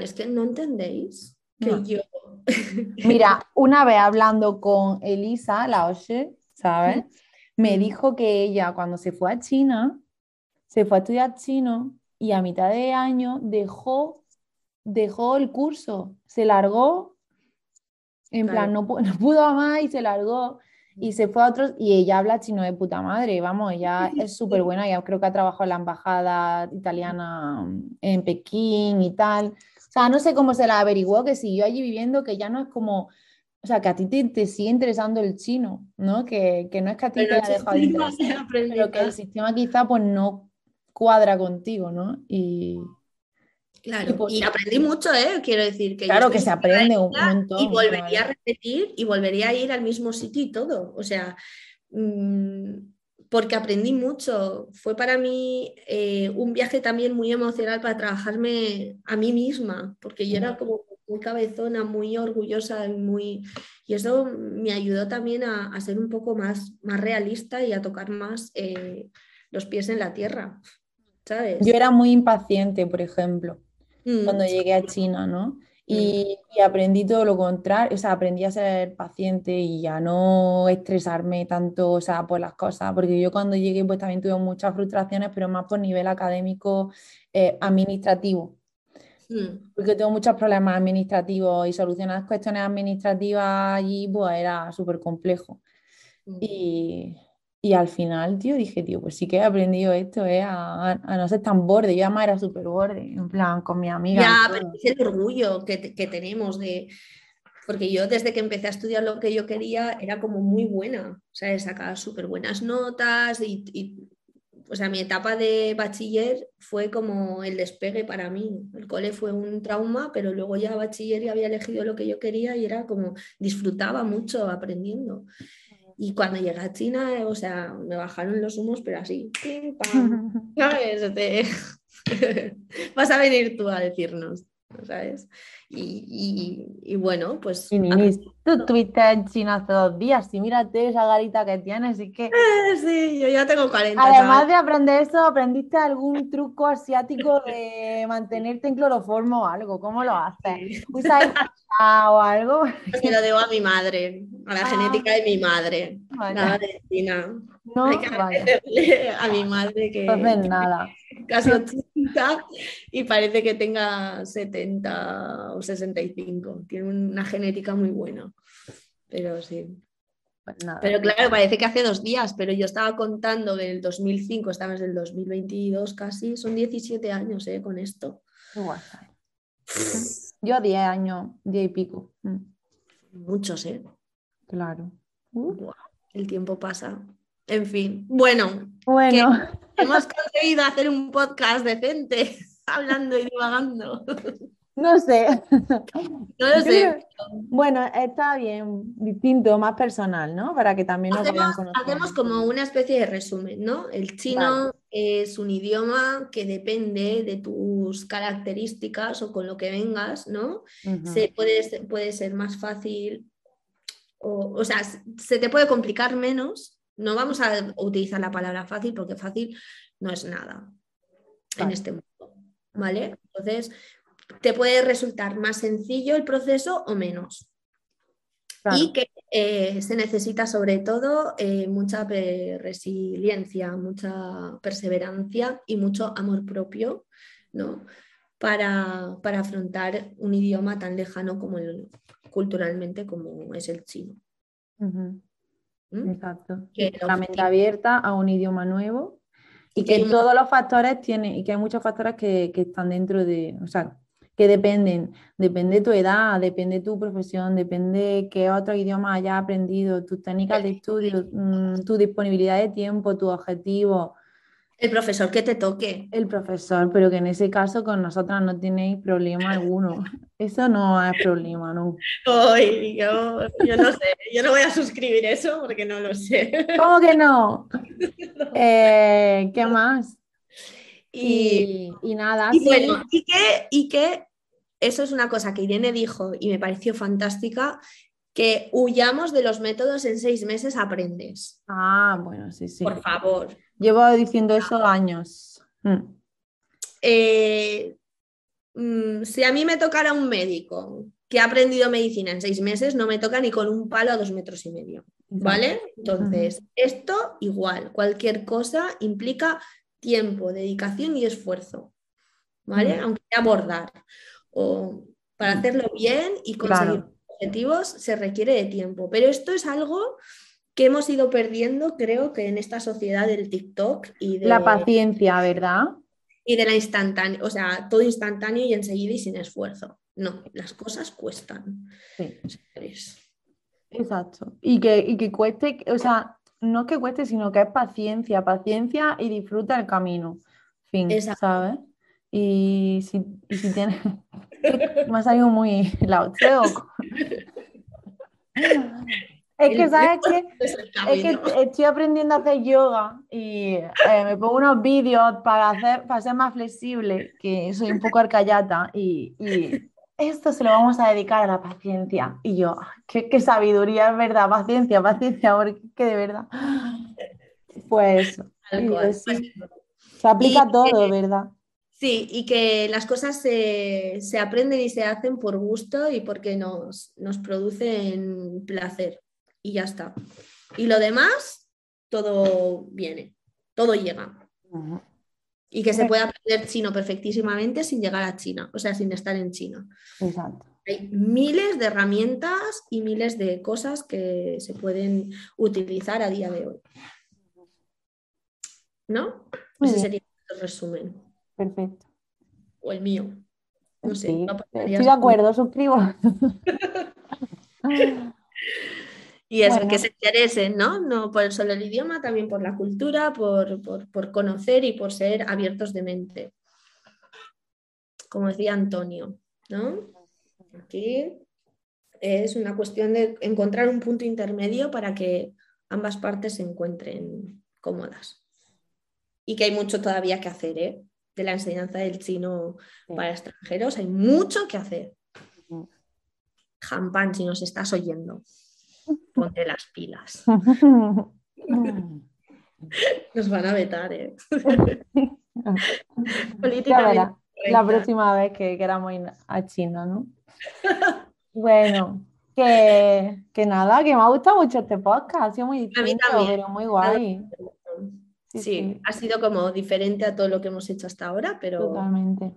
es que no entendéis que yo... <laughs> <laughs> Mira, una vez hablando con Elisa, la Oshe, ¿sabes? Me dijo que ella cuando se fue a China, se fue a estudiar chino y a mitad de año dejó, dejó el curso, se largó, en plan, no, <laughs> no, pudo más y se largó y se fue a otros, y ella habla chino de puta madre, vamos, ella es súper buena, ya creo que ha trabajado en la embajada italiana en Pekín y tal. O sea, no sé cómo se la averiguó que siguió allí viviendo, que ya no es como, o sea, que a ti te, sigue interesando el chino, ¿no? Que, que no es que a ti te haya dejado de interesar, pero que el sistema quizá pues no cuadra contigo, ¿no? Y, Claro, pues y, aprendí mucho, ¿eh? Quiero decir que... Claro que se aprende un montón. Y volvería a repetir y volvería a ir al mismo sitio y todo. O sea, mm, porque aprendí mucho. Fue para mí eh, un viaje también muy emocional para trabajarme a mí misma, porque yo era como muy cabezona, muy orgullosa y muy... Y eso me ayudó también a, ser un poco más, más realista y a tocar más eh, los pies en la tierra. ¿Sabes? Yo era muy impaciente, por ejemplo cuando mm. llegué a China, ¿no? Mm. Y, aprendí todo lo contrario, o sea, aprendí a ser paciente y a no estresarme tanto, o sea, por las cosas, porque yo cuando llegué pues también tuve muchas frustraciones, pero más por nivel académico, eh, administrativo, mm. porque tengo muchos problemas administrativos y solucionar cuestiones administrativas allí pues era súper complejo. Y, y al final, tío, dije, tío, pues sí que he aprendido esto, ¿eh? a, no ser tan borde. Yo además era súper borde, en plan, con mi amiga. Ya, pero es el orgullo que, tenemos de... Porque yo desde que empecé a estudiar lo que yo quería era como muy buena, o sea, sacaba súper buenas notas y, y, o sea, mi etapa de bachiller fue como el despegue para mí. El cole fue un trauma, pero luego ya bachiller y había elegido lo que yo quería y era como disfrutaba mucho aprendiendo. Y cuando llegué a China, o sea, me bajaron los humos, pero así, pim, pam, <laughs> ¿sabes? <laughs> Vas a venir tú a decirnos, ¿sabes? Y, bueno, pues... tú estuviste en China hace dos días y mírate esa garita que tienes y que... Eh, sí, yo ya tengo 40. Además de aprender eso, ¿aprendiste algún truco asiático de mantenerte en cloroformo o algo? ¿Cómo lo haces? ¿Usas <laughs> o algo? Se lo debo a mi madre, a la ah. genética de mi madre, nada de China. No, Hay que vale. a mi madre que... Entonces nada. Casi 80 y parece que tenga 70 65. Tiene una genética muy buena. Pero sí. Pues pero claro, parece que hace dos días, pero yo estaba contando del 2005, estamos en el 2022 casi, son 17 años ¿eh? con esto. Yo 10 años, 10 y pico. Mm. Muchos, ¿eh? Claro. el tiempo pasa. En fin, bueno, bueno. <laughs> hemos conseguido hacer un podcast decente, <laughs> hablando y divagando. <laughs> No sé. No lo sé. Bueno, está bien, distinto, más personal, ¿no? Para que también nos hacemos, conocer. Hacemos como una especie de resumen, ¿no? El chino es un idioma que depende de tus características o con lo que vengas, ¿no? se puede, puede ser más fácil, o, o sea, se te puede complicar menos. No vamos a utilizar la palabra fácil porque fácil no es nada en este mundo. ¿Vale? Entonces, te puede resultar más sencillo el proceso o menos. Y que Eh, se necesita sobre todo eh, mucha resiliencia, mucha perseverancia y mucho amor propio, ¿no? Para, afrontar un idioma tan lejano como el, culturalmente como es el chino. ¿Mm? Exacto. Que la mente abierta a un idioma nuevo y que, todos los factores tienen, y que hay muchos factores que, que están dentro de, o sea, que dependen, depende tu edad, depende tu profesión, depende qué otro idioma hayas aprendido, tus técnicas de estudio, mm, tu disponibilidad de tiempo, tu objetivo. El profesor que te toque. El profesor, pero que en ese caso con nosotras no tenéis problema <laughs> alguno. Eso no es problema, ¿no? Ay, yo, no sé, yo no voy a suscribir eso porque no lo sé. ¿Cómo que no? <laughs> Eh, ¿Qué más? Y, nada. Y bueno, y que, y que eso es una cosa que Irene dijo y me pareció fantástica, que huyamos de los métodos en seis meses aprendes. Ah, bueno, sí, sí. Por favor. Llevo diciendo eso años. Mm. Eh, mm, si a mí me tocara un médico que ha aprendido medicina en seis meses, no me toca ni con un palo a dos metros y medio. ¿Vale? Entonces, esto igual, cualquier cosa implica tiempo, dedicación y esfuerzo. ¿Vale? Aunque sea abordar o para mm. hacerlo bien y conseguir objetivos se requiere de tiempo. Pero esto es algo que hemos ido perdiendo, creo que en esta sociedad del TikTok y de... La paciencia, ¿verdad? Y de la instantánea, o sea, todo instantáneo y enseguida y sin esfuerzo. No, las cosas cuestan. Exacto. Y que, y que cueste, o sea, no que cueste, sino que es paciencia, paciencia y disfruta el camino. Fin, ¿sabes? Y si, y si tienes. <laughs> Me ha salido muy laucheo. Es que, ¿sabes qué? Es que estoy aprendiendo a hacer yoga y eh, me pongo unos vídeos para, hacer, para ser más flexible, que soy un poco arcayata, y, y esto se lo vamos a dedicar a la paciencia. Y yo, qué, qué sabiduría, es verdad, paciencia, paciencia, porque de verdad. Pues, pues se aplica todo, ¿verdad? Sí, y que las cosas se, aprenden y se hacen por gusto y porque nos, nos producen placer. Y ya está. Y lo demás, todo viene, todo llega. Y que se puede aprender chino perfectísimamente sin llegar a China, o sea, sin estar en China. Exacto. Hay miles de herramientas y miles de cosas que se pueden utilizar a día de hoy. ¿No? Ese sería el resumen. Perfecto. O el mío. No sé. estoy de acuerdo, suscribo. <laughs> <laughs> y eso, que se interesen, ¿no? No por solo el idioma, también por la cultura, por, por, conocer y por ser abiertos de mente. Como decía Antonio, ¿no? Aquí es una cuestión de encontrar un punto intermedio para que ambas partes se encuentren cómodas. Y que hay mucho todavía que hacer, ¿eh? de la enseñanza del chino para extranjeros. Hay mucho que hacer. Jampan, si nos estás oyendo, ponte las pilas. <laughs> Nos van a vetar, ¿eh? <laughs> la próxima vez que queramos ir a China, ¿no? <laughs> Bueno, que, nada, que me ha gustado mucho este podcast, ha sido muy distinto, pero muy guay. Sí, ha sido como diferente a todo lo que hemos hecho hasta ahora, pero... Totalmente.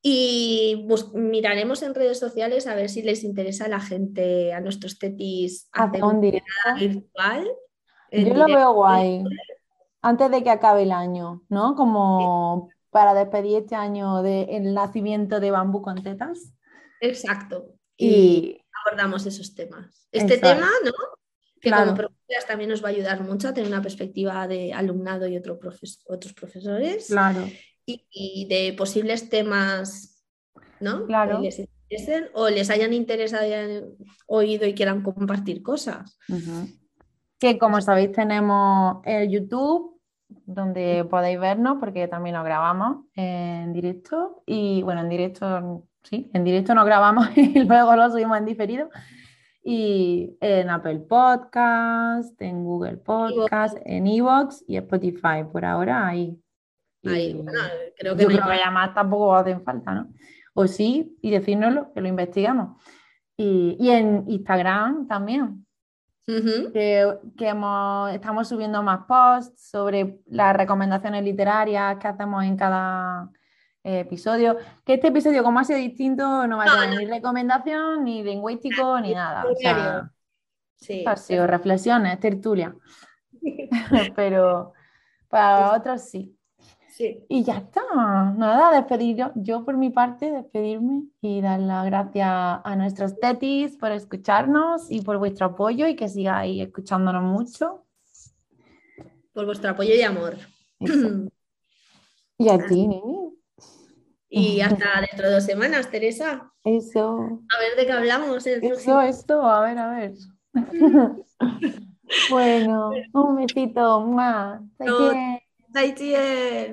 Y miraremos en redes sociales a ver si les interesa a la gente, a nuestros tetis, hacer un directo virtual. Yo lo veo guay. Antes de que acabe el año, ¿no? Como para despedir este año del nacimiento de Bambú con tetas. Exacto. Y, abordamos esos temas. Este tema, ¿no? que como profesoras también nos va a ayudar mucho a tener una perspectiva de alumnado y otro otros profesores. Claro. Y, de posibles temas, ¿no? Claro. Que les interesen o les hayan interesado y hayan oído y quieran compartir cosas. Que como sabéis tenemos el YouTube donde podéis vernos porque también lo grabamos en directo y bueno, en directo, sí, en directo nos grabamos <laughs> y luego lo subimos en diferido y en Apple Podcast, en Google Podcast, en Evox y Spotify. Por ahora ahí. Ahí creo que yo creo que ya más tampoco hacen falta, ¿no? O sí, y decírnoslo, que lo investigamos. Y, y en Instagram también. Que, que hemos- estamos subiendo más posts sobre las recomendaciones literarias que hacemos en cada eh, episodio. Que este episodio, como ha sido distinto, no va a No, tener ni recomendación, ni lingüístico, ni nada. O sea. Sí. ha sido reflexiones, tertulia. <laughs> <laughs> Pero para otros sí. Sí. Y ya está. Nada, despedir yo por mi parte, despedirme y dar las gracias a nuestros tetis por escucharnos y por vuestro apoyo y que sigáis escuchándonos mucho. Por vuestro apoyo y amor. Eso. <clears throat> Y a ti, Nini. Y hasta dentro de dos semanas, Teresa. Eso, A ver de qué hablamos. el eso, próximo- esto, a ver, a ver. <laughs> Bueno, un besito más. הייתי... אה,